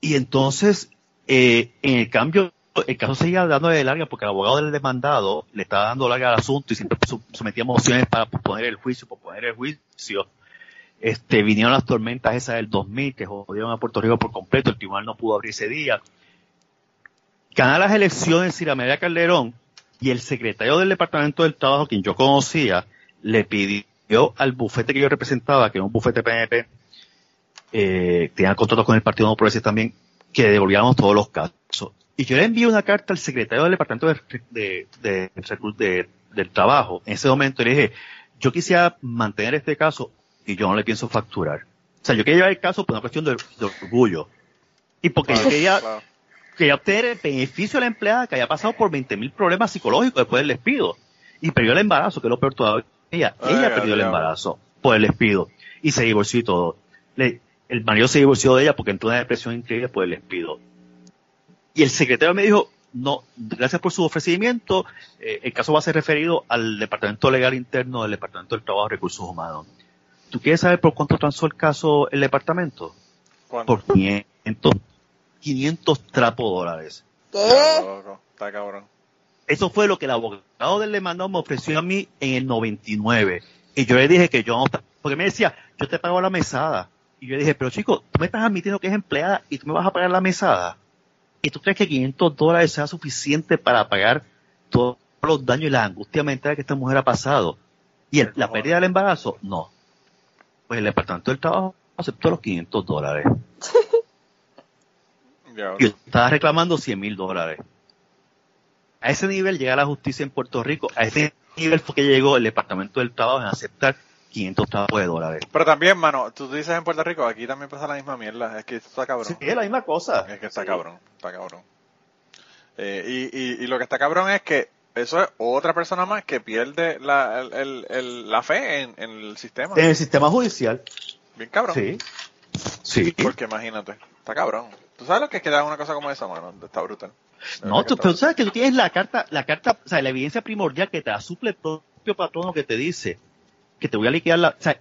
Y entonces, eh, en el cambio, el caso seguía dando de larga porque el abogado del demandado le estaba dando larga al asunto y siempre sometía mociones para posponer el juicio, posponer el juicio. Este, vinieron las tormentas esas del 2000 que jodieron a Puerto Rico por completo, el tribunal no pudo abrir ese día. Gana las elecciones Cira Calderón y el secretario del Departamento del Trabajo, quien yo conocía, le pidió al bufete que yo representaba, que era un bufete PNP, eh, tenía contrato con el Partido No Progresista también, que devolviéramos todos los casos. Y yo le envié una carta al secretario del Departamento de, de- de- de- del Trabajo. En ese momento le dije, yo quisiera mantener este caso y yo no le pienso facturar. O sea, yo quería llevar el caso por una cuestión de, orgullo. Y porque yo quería, claro. quería obtener el beneficio de la empleada que había pasado por 20.000 problemas psicológicos después del despido. Y perdió el embarazo, que es lo peor todavía. Ella, Ay, ella ay, perdió el embarazo por el despido. Y se divorció y todo. Le- el marido se divorció de ella porque entró en una depresión increíble por el despido. Y el secretario me dijo, no, gracias por su ofrecimiento, eh, el caso va a ser referido al Departamento Legal Interno del Departamento del Trabajo y Recursos Humanos. ¿Tú quieres saber por cuánto transó el caso el departamento? ¿Cuánto? Por 500, 500 trapo dólares. ¿Qué? Está cabrón. Eso fue lo que el abogado del demandado me ofreció a mí en el 99. Y yo le dije que yo no, porque me decía, yo te pago la mesada. Y yo le dije, pero chico, tú me estás admitiendo que es empleada y tú me vas a pagar la mesada. ¿Y tú crees que 500 dólares sea suficiente para pagar todos los daños y la angustia mental que esta mujer ha pasado? Y el- la pérdida del embarazo, no. Pues el departamento del trabajo aceptó los 500 dólares. *laughs* Y estaba reclamando 100 mil dólares. A ese nivel llega la justicia en Puerto Rico. A ese nivel fue que llegó el Departamento del Trabajo en aceptar 500 trabajos de dólares. Pero también, mano, tú dices en Puerto Rico, aquí también pasa la misma mierda. Es que esto está cabrón. Sí, es la misma cosa. Es que está cabrón, está cabrón. Eh, y, y, y lo que está cabrón es que eso es otra persona más que pierde la, el, el- el- la fe en, en el sistema. En el sistema judicial. Bien cabrón. Sí. Sí. Porque imagínate, está cabrón. ¿Tú sabes lo que es que le hagan una cosa como esa, mano? Está brutal. De No, tú, pero sabes que tú tienes la carta, la carta, o sea, la evidencia primordial que te la suple el propio patrono que te dice que te voy a liquidar la, o sea,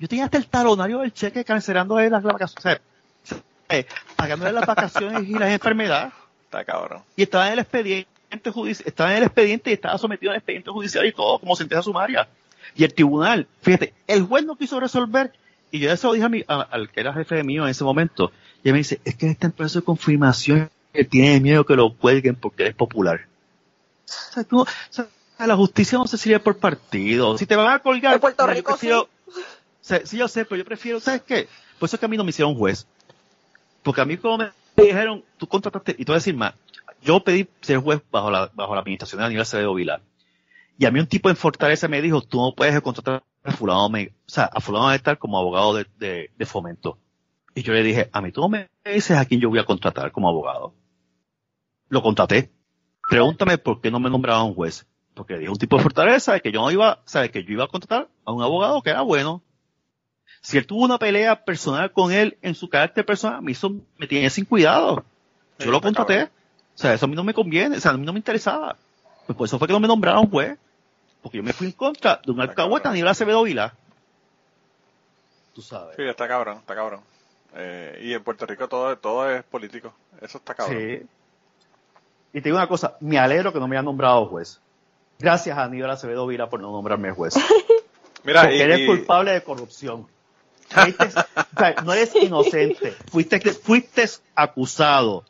yo tenía hasta el talonario del cheque cancelando las vacaciones, o sea, eh, pagándole las vacaciones y las enfermedades. Está cabrón. y estaba en el expediente judicial, estaba en el expediente y estaba sometido al expediente judicial y todo como sentencia sumaria. Y el tribunal, fíjate, el juez no quiso resolver y yo eso lo dije a mi, a- al que era jefe mío en ese momento y él me dice, es que está en proceso de confirmación que tiene miedo que lo cuelguen porque eres popular. O sea, tú- o sea, la justicia no se sirve por partido. Si te van a colgar, En Puerto yo Rico prefiero- sí, yo sé, pero yo prefiero, ¿sabes qué? Por eso es que a mí no me hicieron juez. Porque a mí como me dijeron, tú contrataste, y te voy a decir más, yo pedí ser juez bajo la, bajo la administración de Daniel Acevedo Vilar. Y a mí un tipo en Fortaleza me dijo, tú no puedes contratar a fulano, me- o sea, a fulano de estar como abogado de, de, de fomento. Y yo le dije, a mí tú no me dices a quién yo voy a contratar como abogado. Lo contraté. Pregúntame por qué no me nombraron juez. Porque dijo un tipo de Fortaleza de que yo no iba, sabe que yo iba a contratar a un abogado que era bueno. Si él tuvo una pelea personal con él en su carácter personal, me hizo, me tenía sin cuidado. Sí, Yo lo contraté. O sea, eso a mí no me conviene, o sea, a mí no me interesaba. Pues por eso fue que no me nombraron juez. Porque yo me fui en contra de un alcahueta a nivel Acevedo Vila. Tú sabes. Sí, está cabrón, está cabrón. Eh, y en Puerto Rico todo, todo es político. Eso está cabrón. Sí. Y te digo una cosa, me alegro que no me hayan nombrado juez. Gracias a Aníbal Acevedo Vila por no nombrarme juez. *laughs* Mira, Porque y, eres y- culpable de corrupción. Fuiste- o sea, no eres inocente, fuiste, fuiste acusado.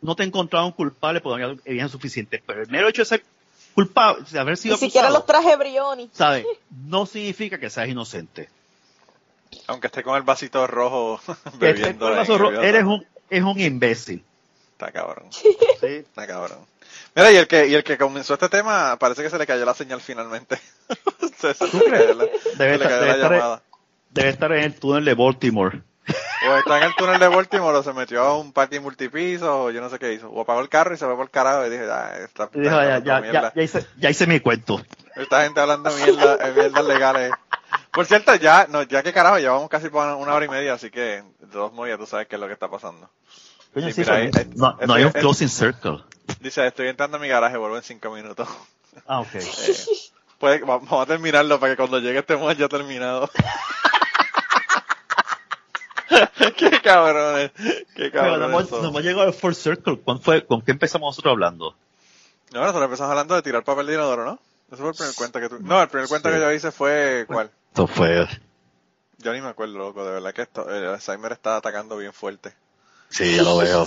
No te encontraron culpable por no evidencia suficiente, pero el mero hecho de ser culpable, de haber sido Ni siquiera acusado, los traje Brioni. ¿sabes? No significa que seas inocente. aunque esté con el vasito rojo bebiendo. el vaso rojo, eres un, es un imbécil. Está cabrón. *laughs* ¿sí? Está cabrón. Mira, y el que, y el que comenzó este tema, parece que se le cayó la señal finalmente. *laughs* se, se- se le cayó la, se Debe estar- cayó debe la estar- llamada. Debe estar en el túnel de Baltimore. O está en el túnel de Baltimore o se metió a un party multipiso o yo no sé qué hizo. O apagó el carro y se fue por el carajo y dije, ah, esta, dijo, ya, ya, mierda. ya, ya hice, ya hice mi cuento. Esta gente hablando mierda, eh, mierdas legales. Por cierto, ya, no, ya que carajo, llevamos casi una, hora y media, así que de todos modos ya tú sabes qué es lo que está pasando. Coño, Sí, sí, mira, pero ahí- ahí- no, no hay un closing circle. Dice, estoy entrando a mi garaje, vuelvo en cinco minutos. *laughs* Ah, ok. *laughs* Eh, va- vamos a terminarlo para que cuando llegue estemos ya terminados. *laughs* qué cabrones, qué Pero cabrones. no hemos, son. no llegado al full circle. ¿Cuándo fue, ¿Con qué empezamos nosotros hablando? No, nosotros empezamos hablando de tirar papel de inodoro, ¿no? Ese fue el primer cuento que tú... No, el primer cuento Sí. que yo hice fue... ¿Cuál? Esto fue... Yo ni me acuerdo, loco, de verdad que esto, el Alzheimer está atacando bien fuerte. Sí, ya lo veo.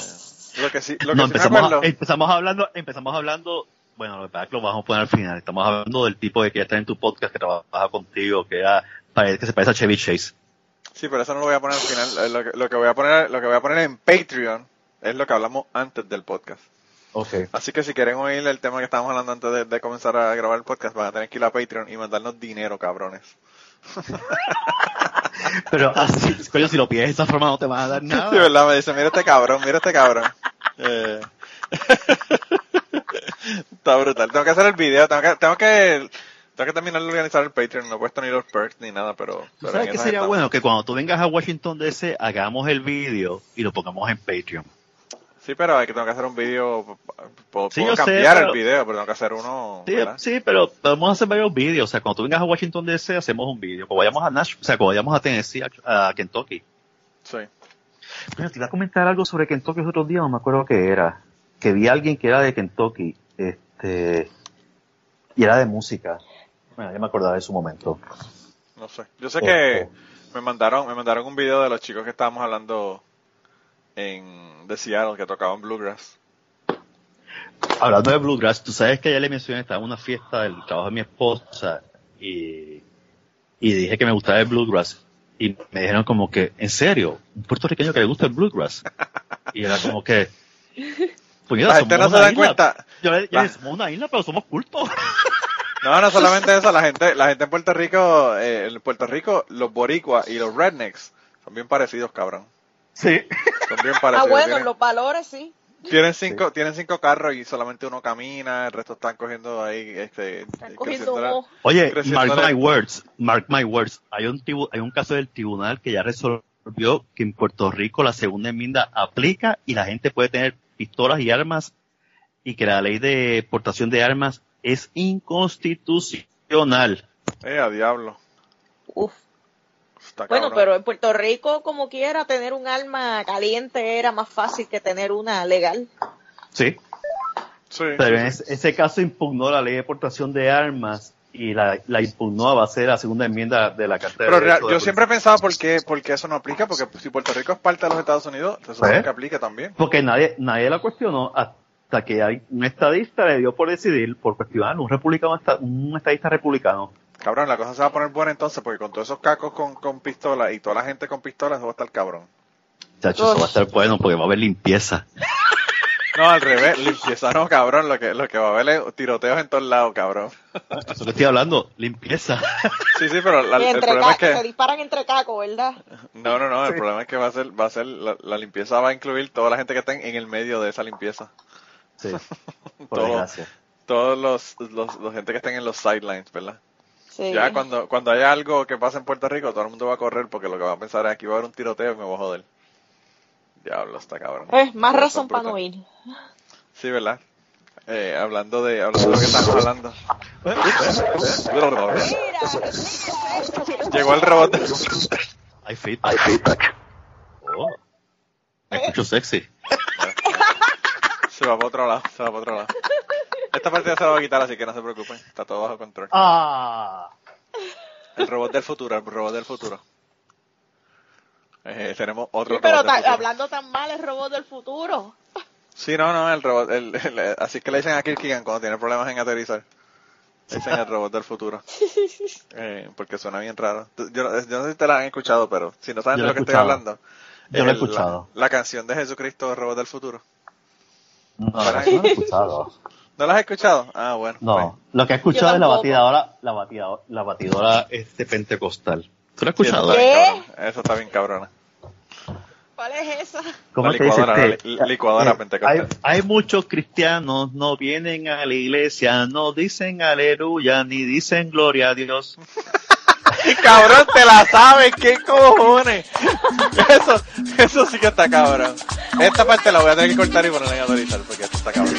Lo que sí, lo que No, sí me empezamos, acuerdo... a- empezamos hablando, empezamos hablando, bueno, lo que pasa es que lo vamos a poner al final. Estamos hablando del tipo que ya está en tu podcast que trabaja contigo, que era, que se parece a Chevy Chase. Sí, pero eso no lo voy a poner al final. Eh, Lo que, lo que voy a poner, lo que voy a poner en Patreon es lo que hablamos antes del podcast. Ok. Así que si quieren oír el tema que estábamos hablando antes de, de comenzar a grabar el podcast, van a tener que ir a Patreon y mandarnos dinero, cabrones. *laughs* Pero así, coño, si lo pides de esa forma no te van a dar nada. Sí, ¿verdad? Me dice, mira este cabrón, mira este cabrón. Eh, *laughs* Está brutal. Tengo que hacer el video, tengo que, tengo que, tengo que terminar de organizar el Patreon. No he puesto ni los perks ni nada, pero... ¿Tú pero ¿Sabes qué sería estamos. bueno? Que cuando tú vengas a Washington DC, hagamos el vídeo y lo pongamos en Patreon. Sí, pero hay que tengo que hacer un video. Puedo, Sí, puedo yo sé, cambiar pero- el video, pero tengo que hacer uno. Sí, pero podemos hacer varios vídeos. O sea, cuando tú vengas a Washington DC, hacemos un vídeo. Cuando vayamos a Nash, o sea, cuando vayamos a Tennessee, a, a Kentucky. Sí. Bueno, te iba a comentar algo sobre Kentucky los otros días, no me acuerdo qué era. Que vi a alguien que era de Kentucky, este, y era de música. Bueno, ya me acordaba de su momento. No sé. Yo sé Oh, que oh. me mandaron, me mandaron un video de los chicos que estábamos hablando en de Seattle que tocaban bluegrass. Hablando de Bluegrass, tú sabes que ya le mencioné, estaba en una fiesta del trabajo de mi esposa y, y dije que me gustaba el Bluegrass. Y me dijeron como que, ¿en serio? ¿Un puertorriqueño que le gusta el Bluegrass? Y era como que, pues mira, La gente no se da isla. cuenta. Yo La- somos una isla, pero somos cultos. *laughs* No, no solamente eso, la gente, la gente en Puerto Rico, eh, en Puerto Rico, los boricuas y los rednecks son bien parecidos, cabrón. Sí. Son bien Ah, bueno, tienen, los valores sí. tienen cinco, tienen cinco carros y solamente uno camina, el resto están cogiendo ahí, este, Están eh, cogiendo la-. Oye, mark la- my words, mark my words. Hay un, tibu- hay un caso del tribunal que ya resolvió que en Puerto Rico la segunda enmienda aplica y la gente puede tener pistolas y armas y que la ley de portación de armas es inconstitucional. Eh, a diablo. Uf. Está Bueno, cabrón. pero en Puerto Rico, como quiera, tener un arma caliente era más fácil que tener una legal. Sí. Sí, Pero sí, en sí. ese, ese caso impugnó la ley de portación de armas y la, la impugnó a base de la segunda enmienda de la Carta de Pero real- Derechos de yo siempre he pensado por qué, por qué eso no aplica, porque si Puerto Rico es parte de los Estados Unidos, se supone ¿Eh? que aplique también. Porque nadie, nadie la cuestionó hasta que hay un estadista le dio por decidir, por cuestionar, un republicano, un estadista republicano. Cabrón, la cosa se va a poner buena entonces, porque con todos esos cacos con, con pistolas y toda la gente con pistolas, eso va a estar cabrón. Chacho, eso va a estar bueno porque va a haber limpieza. No, al revés, limpieza no, cabrón, lo que, lo que va a haber es tiroteos en todos lados, cabrón. Eso que estoy hablando, limpieza. Sí, sí, pero la- el entre problema es ca- Se que, disparan entre cacos, ¿verdad? no, no, no, el problema es que va a ser, va a ser, la, la limpieza va a incluir toda la gente que está en, en el medio de esa limpieza. Sí, *laughs* por Todo. desgracia. Todos los, los, los gente que estén en los sidelines, ¿verdad? Sí. Ya cuando, cuando haya algo que pase en Puerto Rico, todo el mundo va a correr porque lo que va a pensar es aquí va a haber un tiroteo y me voy a joder. Diablo, está cabrón. Eh, más razón para no ir. Sí, ¿verdad? Eh, hablando de, hablando de lo que estamos hablando. Mira, Llegó el robot. Hay feedback. Oh. Me escucho sexy. *laughs* Se va para otro lado, se va para otro lado. Esta partida se la va a quitar, así que no se preocupen. Está todo bajo control. Ah. El robot del futuro, el robot del futuro. Eh, tenemos otro Sí, pero robot del ta- hablando tan mal el robot del futuro. Sí, no, no, el robot, el, el- así que le dicen a Kirkigan cuando tiene problemas en aterrizar. Le dicen el robot del futuro. *laughs* Eh, porque suena bien raro. Yo, yo no sé si te la han escuchado, pero si no saben de lo que estoy hablando. Yo lo he escuchado. La, la canción de Jesucristo, el robot del futuro. No, no lo he escuchado. ¿No la has escuchado? Ah, bueno. No, lo que he escuchado es la batidora, la batidora, la batidora este pentecostal. ¿Tú lo has pues. Escuchado? ¿Qué? Eso está bien cabrona. ¿Cuál es esa? ¿Cómo La te dice licuadora, este? la li- licuadora Eh, pentecostal. Hay, hay muchos cristianos, no vienen a la iglesia, no dicen aleluya, ni dicen gloria a Dios. *laughs* cabrón, te la sabes, qué cojones. Eso, eso sí que está cabrón. Esta parte la voy a tener que cortar y ponerla en autorizar porque esto está cabrón.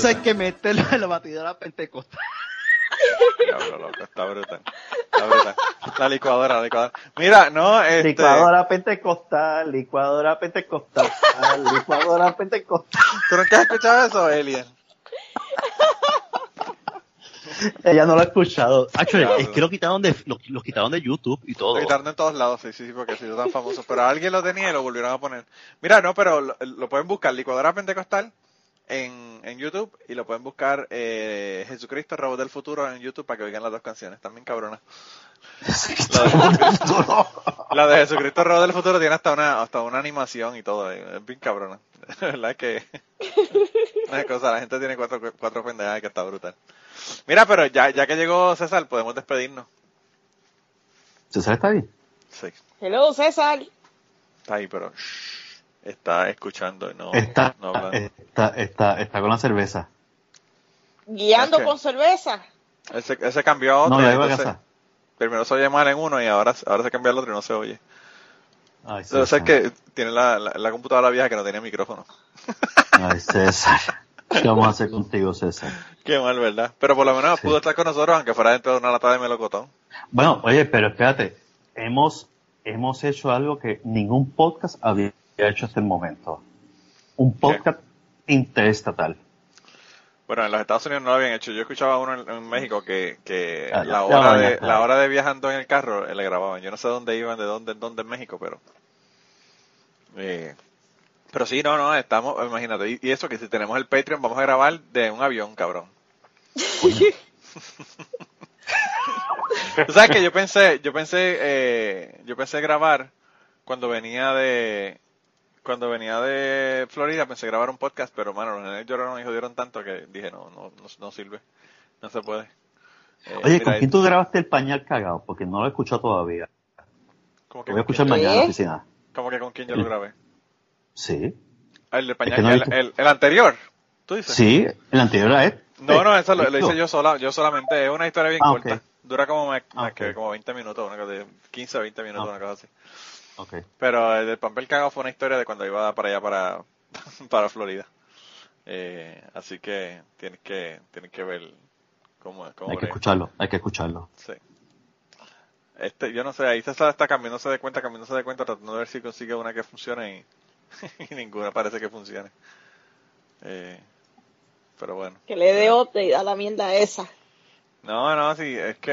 Eso hay que meterlo en la batidora pentecostal. Diablo, loco, está brutal. Está brutal. La licuadora, la licuadora. Mira, no, este. Licuadora pentecostal, licuadora pentecostal, licuadora pentecostal. ¿Tú nunca has escuchado eso, Alien? Ella no lo ha escuchado. Actually, Diablo. es que lo quitaron de, lo, lo quitaron de YouTube y todo. Lo quitaron en todos lados, sí, sí, sí, porque se hizo tan famoso. Pero alguien lo tenía y lo volvieron a poner. Mira, no, pero lo, lo pueden buscar, licuadora pentecostal en, en YouTube y lo pueden buscar eh, Jesucristo, Robot del Futuro en YouTube para que oigan las dos canciones. También cabronas. *laughs* La de Jesucristo, la de Jesucristo, Robot del Futuro tiene hasta una, hasta una animación y todo. eh, Es bien cabrona. *laughs* La verdad es que *laughs* una cosa, la gente tiene cuatro, cuatro pendejadas que está brutal. Mira, pero ya, ya que llegó César, podemos despedirnos. ¿César está bien? Sí. Hello, César. Está ahí, pero shh, está escuchando y no, Está, no hablando. está, está, está con la cerveza. Guiando con cerveza. Él se, él se cambió a otro. No, ya iba a entonces, casa. Primero se oye mal en uno y ahora, ahora se cambia al otro y no se oye. Ay, ser César. que tiene la, la, la computadora vieja que no tenía micrófono. *laughs* Ay, César. ¿Qué vamos a hacer *laughs* contigo, César? Qué mal, ¿verdad? Pero por lo menos Sí. pudo estar con nosotros, aunque fuera dentro de una lata de melocotón. Bueno, oye, pero espérate. Hemos, hemos hecho algo que ningún podcast había hecho hasta el momento. Un podcast interestatal. Bueno, en los Estados Unidos no lo habían hecho. Yo escuchaba uno en, en México que, que Ah, la, hora de, la hora de viajando en el carro eh, le grababan. Yo no sé dónde iban, de dónde, dónde en México, pero... Eh, pero sí, no, no, estamos, imagínate. Y, y eso que si tenemos el Patreon, vamos a grabar de un avión, cabrón. *laughs* Tú sabes que yo pensé, yo pensé, eh, yo pensé grabar cuando venía de, cuando venía de Florida, pensé grabar un podcast, pero mano, los nenes lloraron y jodieron tanto que dije, no, no, no, no sirve, no se puede. Eh, Oye, ¿con quién tú grabaste el pañal cagado? Porque no lo he escuchado todavía. ¿cómo que Lo voy a escuchar quién? mañana en la ¿Qué? oficina. ¿Cómo que con quién yo lo grabé? Sí. El de pañal, que no el, visto. el- el anterior, ¿tú dices? Sí, el anterior a este. No, no, eso lo, hice yo sola, yo solamente, es una historia bien Ah, corta. Dura como, más, Ah, que como 20 minutos, una cosa de 15 o 20 minutos, Ah. una cosa así. Pero el del papel cagado fue una historia de cuando iba para allá, para, *laughs* para Florida. Eh, así que tienes que, tienes que ver cómo, cómo Hay que brega. escucharlo, hay que escucharlo. Sí. Este, yo no sé, ahí César está cambiándose de cuenta, cambiándose de cuenta, tratando de ver si consigue una que funcione y *laughs* y ninguna parece que funcione. Eh, pero bueno. Que le dé update a la mierda esa. No, no, sí, es que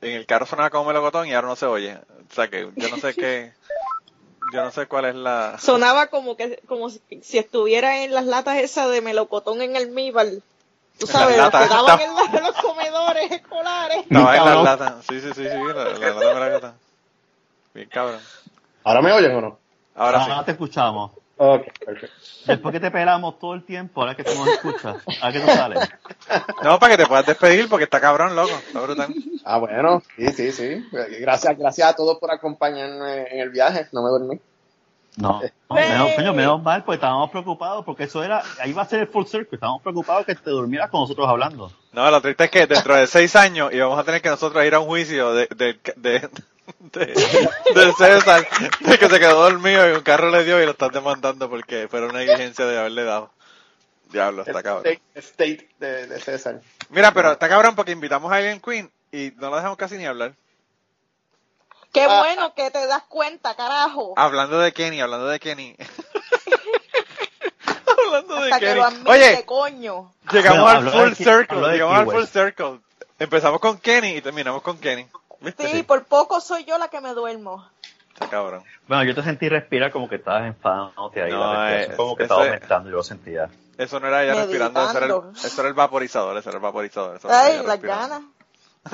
en el carro sonaba como melocotón y ahora no se oye. O sea que yo no sé qué, yo no sé cuál es la... Sonaba como que como si, estuviera en las latas esas de melocotón en el Míbal. Tú sabes, las los que latas. daban en, la- los comedores escolares. Estaba en las latas. Sí, sí, sí, sí, la, la lata de melocotón. Bien cabrón. ¿Ahora me oyen o no? Ahora sí. Ahora te escuchamos. Ok, perfecto. Después que te pelamos todo el tiempo, ahora que tú nos escuchas, ahora que tú sales. No, para que te puedas despedir porque está cabrón, loco. Está brutal. Ah, bueno, sí, sí, sí. Gracias, gracias a todos por acompañarme en el viaje. No me dormí. No, no, menos, coño, menos mal, pues estábamos preocupados, porque eso era, ahí va a ser el full circle, estábamos preocupados que te durmieras con nosotros hablando. No, lo triste es que dentro de seis años íbamos a tener que nosotros ir a un juicio de, de, de, *laughs* de, de César, de que se quedó dormido y un carro le dio y lo están demandando porque fue una negligencia de haberle dado. Diablo, está cabrón. State, state de, de César. Mira, pero está cabrón porque invitamos a Alien Queen y no la dejamos casi ni hablar. Qué Ah. bueno que te das cuenta, carajo. Hablando de Kenny, hablando de Kenny. *laughs* hablando de que Kenny. lo admite, Oye, coño. llegamos al full de circle, llegamos al full circle. Empezamos con Kenny y terminamos con Kenny. ¿Viste? Sí, por poco soy yo la que me duermo. Está cabrón. Bueno, yo te sentí respirar como que estabas enfadándote ahí, No, la respiración es- como que estaba es- aumentando, yo lo sentía. Eso no era ella respirando, eso era, el, Meditando. eso era el vaporizador, eso era el vaporizador. eso Ay, las ganas. *laughs*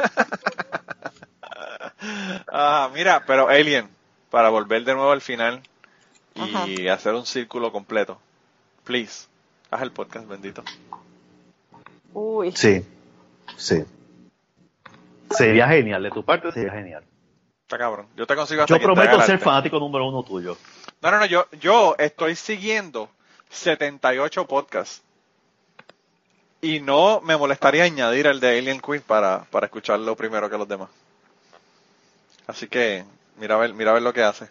Ah, mira, pero Alien, para volver de nuevo al final Ajá. y hacer un círculo completo, please, haz el podcast, bendito. Uy. Sí, sí. Sería genial, de tu parte sería genial. Está cabrón. Yo te consigo hasta Yo prometo ser fanático número uno tuyo. No, no, no, yo, yo estoy siguiendo 78 podcasts. Y no me molestaría añadir el de Alien Queen para, para escucharlo primero que los demás. Así que, mira a ver, mira a ver lo que hace.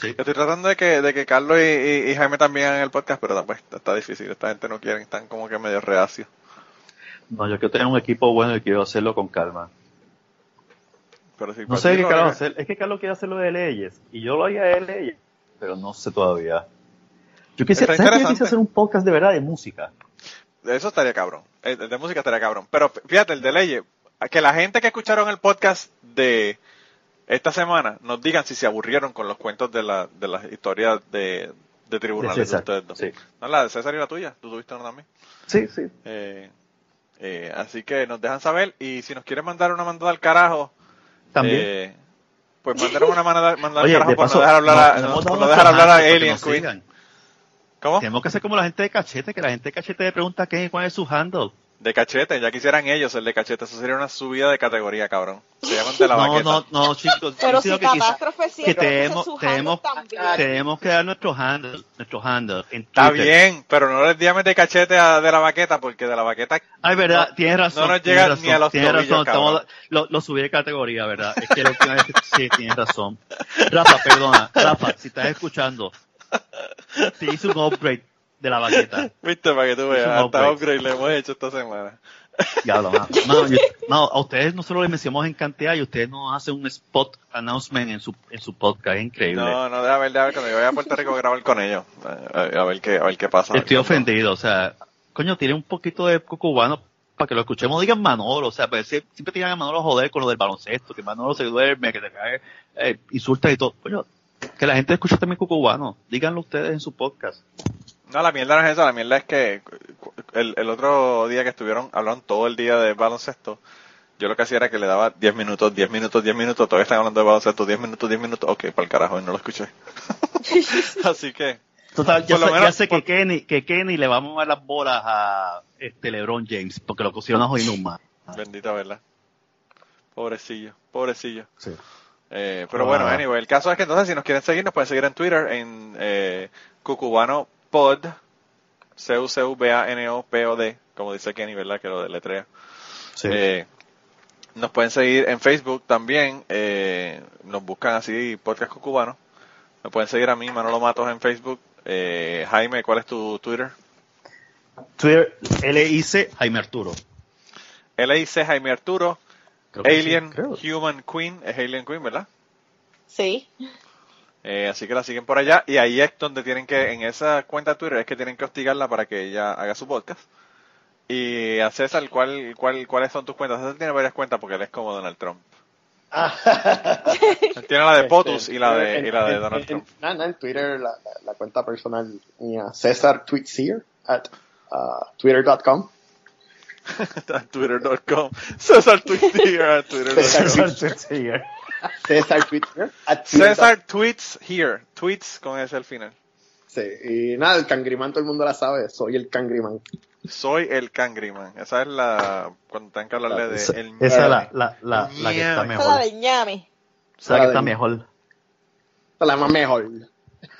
Sí. Yo estoy tratando de que, de que Carlos y, y- y Jaime también hagan el podcast, pero pues, está difícil. Esta gente no quiere, están como que medio reacios. No, yo quiero tener un equipo bueno y quiero hacerlo con calma. Pero si No sé qué lo Carlos hacer. Es que Carlos quiere hacerlo de leyes. Y yo lo haría de leyes. Pero no sé todavía. Yo quisiera, ¿sabes qué? Yo quisiera hacer un podcast de verdad de música. Eso estaría cabrón. El el de música estaría cabrón. Pero fíjate, el de leyes, que la gente que escucharon el podcast de esta semana nos digan si se aburrieron con los cuentos de, la, de las historias de, de tribunales de, ustedes dos. sí. No, la de César y la tuya. Tú tuviste una también. Sí, sí. Eh, eh, así que nos dejan saber y si nos quieren mandar una mandada al carajo, También. eh, pues mandaron una *laughs* mandada, mandada Oye, al carajo por no dejar hablar no- a, no por dejar hablar a Alien Queen. Tenemos que hacer como la gente de cachete, que la gente de cachete le pregunta qué, cuál es su handle. De cachete, ya quisieran ellos el de cachete. Eso sería una subida de categoría, cabrón. Se llaman de la No, baqueta. no, *laughs* no, chicos. Pero yo si que Catástrofe siempre que tenemos- tenemos- tenemos que dar nuestro handle, nuestro handle en Está bien, pero no les llames de cachete a de la baqueta, porque de la baqueta Ay, verdad, No- tienes razón. no nos llega razón, ni a los tienes tobillos, razón, cabrón. estamos- lo, lo subí de categoría, ¿verdad? Es que la última vez que *laughs* sí, tienes razón. Rafa, perdona, Rafa, si estás escuchando, *laughs* te hice un upgrade de la baqueta. *laughs* viste, para que tú veas, hasta upgrade. upgrade le hemos hecho esta semana. *laughs* Ya lo mano, *laughs* mano, yo- no, a ustedes nosotros les mencionamos en cantidad y ustedes nos hacen un spot announcement en su, en su podcast, es increíble. No, no, déjame ver, déjame ver, cuando yo vaya a Puerto Rico a grabar con ellos, a, a- ver qué, a ver qué pasa. Estoy ofendido, o sea, coño, tiene un poquito de cubano para que lo escuchemos, digan Manolo, o sea, pues, sie- siempre tiran a Manolo a joder con lo del baloncesto, que Manolo se duerme, que te cae, eh, insultas y todo. Coño, que la gente escuche también cubano, díganlo ustedes en su podcast. No, la mierda no es esa, la mierda es que el, el otro día que estuvieron, hablaron todo el día de baloncesto, yo lo que hacía era que le daba 10 minutos, 10 minutos, 10 minutos, todavía están hablando de baloncesto, 10 minutos, 10 minutos, ok, para el carajo, y no lo escuché. *laughs* Así que, Total, ya, Por lo sé, menos- ya sé que Kenny, que Kenny le vamos a dar las bolas a este LeBron James, porque lo cosieron a jodiendo más. bendita verdad. Pobrecillo, pobrecillo. Sí. Eh, pero Ah. bueno, anyway, el caso es que entonces si nos quieren seguir, nos pueden seguir en Twitter en eh, Cucubano Pod, C-U-C-U-B-A-N-O-P-O-D, como dice Kenny, ¿verdad? Que lo deletrea. Sí. Eh, nos pueden seguir en Facebook también, eh, nos buscan así, Podcast Cucubano. Me pueden seguir a mí, Manolo Matos, en Facebook. Eh, Jaime, ¿cuál es tu Twitter? Twitter, LIC Jaime Arturo. LIC Jaime Arturo, Creo que sí, Alien. Human Queen, es Alien Queen, ¿verdad? Sí. Eh, así que la siguen por allá y ahí es donde tienen que, en esa cuenta de Twitter es que tienen que hostigarla para que ella haga su podcast. Y a César, ¿cuál, cuál, ¿cuáles son tus cuentas? César tiene varias cuentas porque él es como Donald Trump. Él *laughs* tiene la de POTUS y la de, y la de Donald en- Trump. en- nada, en Twitter, la, la- la cuenta personal mía, César Tweetsier, at uh, twitter.com. *laughs* Twitter.com. César Tweets at *laughs* Twitter.com. César César Tweetsier, at *laughs* César Tweets here. Tweets con ese al final. Sí, y nada, el cangrimán todo el mundo la sabe, soy el cangrimán. Soy el Cangriman. Esa es la. Cuando tengan que hablarle de. Esa, el esa es la, la, la, la que está Ñame. Esa es la mejor. de ñame. Esa es la que La está mejor. Esta es la más mejor.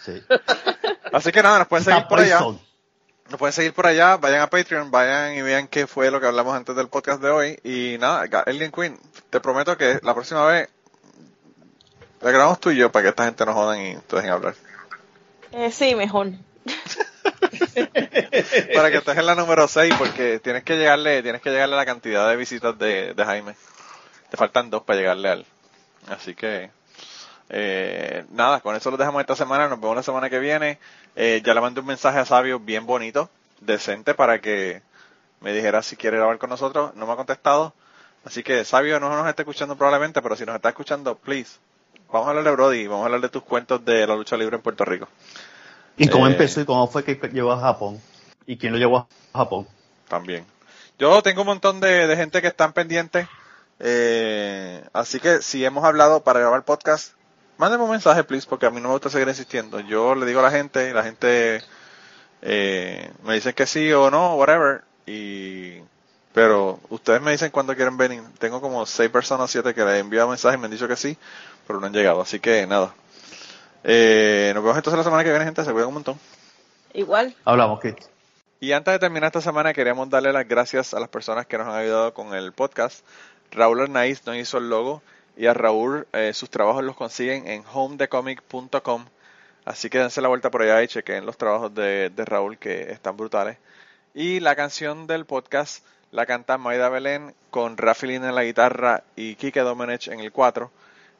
Sí. *laughs* Así que nada, nos pueden seguir por allá. Nos pueden seguir por allá, vayan a Patreon, vayan y vean qué fue lo que hablamos antes del podcast de hoy. Y nada, Alien Queen, te prometo que la próxima vez la grabamos tú y yo para que esta gente no jodan y te dejen hablar. Eh, sí, mejor. *laughs* para que estés en la número 6 porque tienes que llegarle, tienes que llegarle a la cantidad de visitas de, de Jaime. Te faltan dos para llegarle al. Así que eh, nada, con eso lo dejamos esta semana, nos vemos la semana que viene. Eh, ya le mandé un mensaje a Sabio bien bonito, decente para que me dijera si quiere grabar con nosotros, no me ha contestado. Así que Sabio no nos está escuchando probablemente, pero si nos está escuchando, please, vamos a hablar de Brody, vamos a hablar de tus cuentos de la lucha libre en Puerto Rico. ¿Y cómo Eh, empezó y cómo fue que llegó a Japón? ¿Y quién lo llevó a Japón? también. Yo tengo un montón de, de gente que están pendientes, eh, así que si hemos hablado para grabar podcast, mándenme un mensaje, please, porque a mí no me gusta seguir insistiendo. Yo le digo a la gente, y la gente eh, me dice que sí o no, whatever, y pero ustedes me dicen cuándo quieren venir. Tengo como seis personas, siete que les he enviado mensajes y me han dicho que sí, pero no han llegado, así que nada. Eh, nos vemos entonces la semana que viene, gente, se cuidan un montón. Igual. Hablamos, Kit. Y antes de terminar esta semana, queríamos darle las gracias a las personas que nos han ayudado con el podcast. Raúl Arnaiz nos hizo el logo y a Raúl eh, sus trabajos los consiguen en homedecomic.com. Así que dense la vuelta por allá y chequen los trabajos de, de Raúl que están brutales. Y la canción del podcast la canta Maida Belén con Rafi Lina en la guitarra y Kike Domenech en el 4.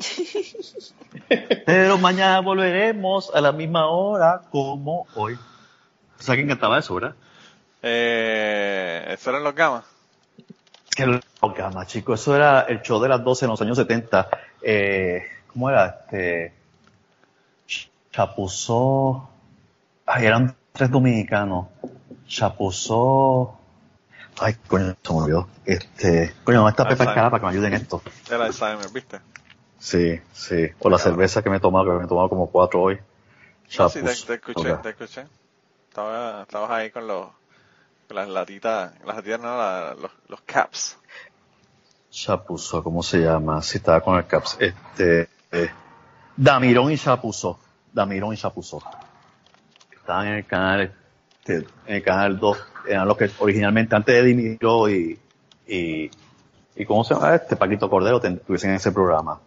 *laughs* Pero mañana volveremos a la misma hora como hoy. O sea, que encantaba eso, ¿verdad? Eh, ¿Eso eran los gamas? Que lo gama, chico. Eso era el show de las 12 en los años 70. Eh, ¿Cómo era? Este. Chapuzó. Ay, eran tres dominicanos. Chapuzó. Ay, coño, se me olvidó. Este. Coño, ¿dónde está. Escala para que me ayuden en esto? El Alzheimer, ¿viste? Sí, sí. O la cerveza que me he tomado, que me he tomado como cuatro hoy. No, sí, te, te escuché, te escuché. Estaba, estabas ahí con los, con las latitas, las latitas no, la- los, los caps. Chapuzó, ¿cómo se llama? Si estaba con el caps. Este. eh, Damirón y Chapuzó. Damirón y Chapuzó. Estaban en el canal, este, en el canal 2. Eran los que originalmente, antes de Dimiro y, y, y ¿cómo se llama este? Paquito Cordero, tuviesen ese programa.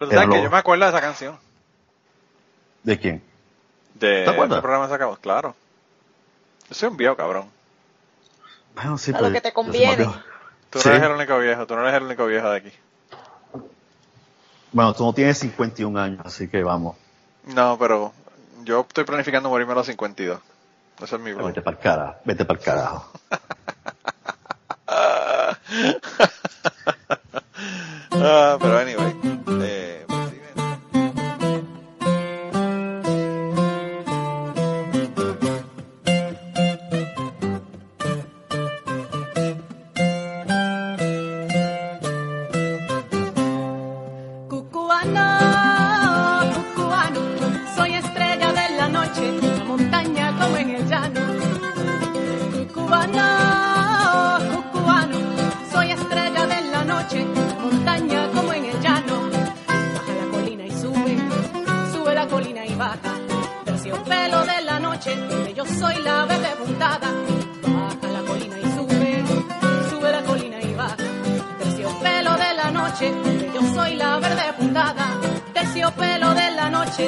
Pero sabes que yo me acuerdo de esa canción. ¿De quién? De ¿Te acuerdas? programa sacamos, claro. Yo soy un viejo, cabrón. Bueno, sí, A pero lo que te conviene. Tú no Sí. eres el único viejo, tú no eres el único viejo de aquí. Bueno, tú no tienes 51 años, así que vamos. No, pero yo estoy planificando morirme a los 52. Ese es mi plan. Vete para el carajo. Vete para el carajo. Ah, pero anyway. baja, terciopelo de la noche, donde yo soy la verde puntada. Baja la colina y sube, sube la colina y baja, terciopelo de la noche, donde yo soy la verde puntada. Terciopelo de la noche,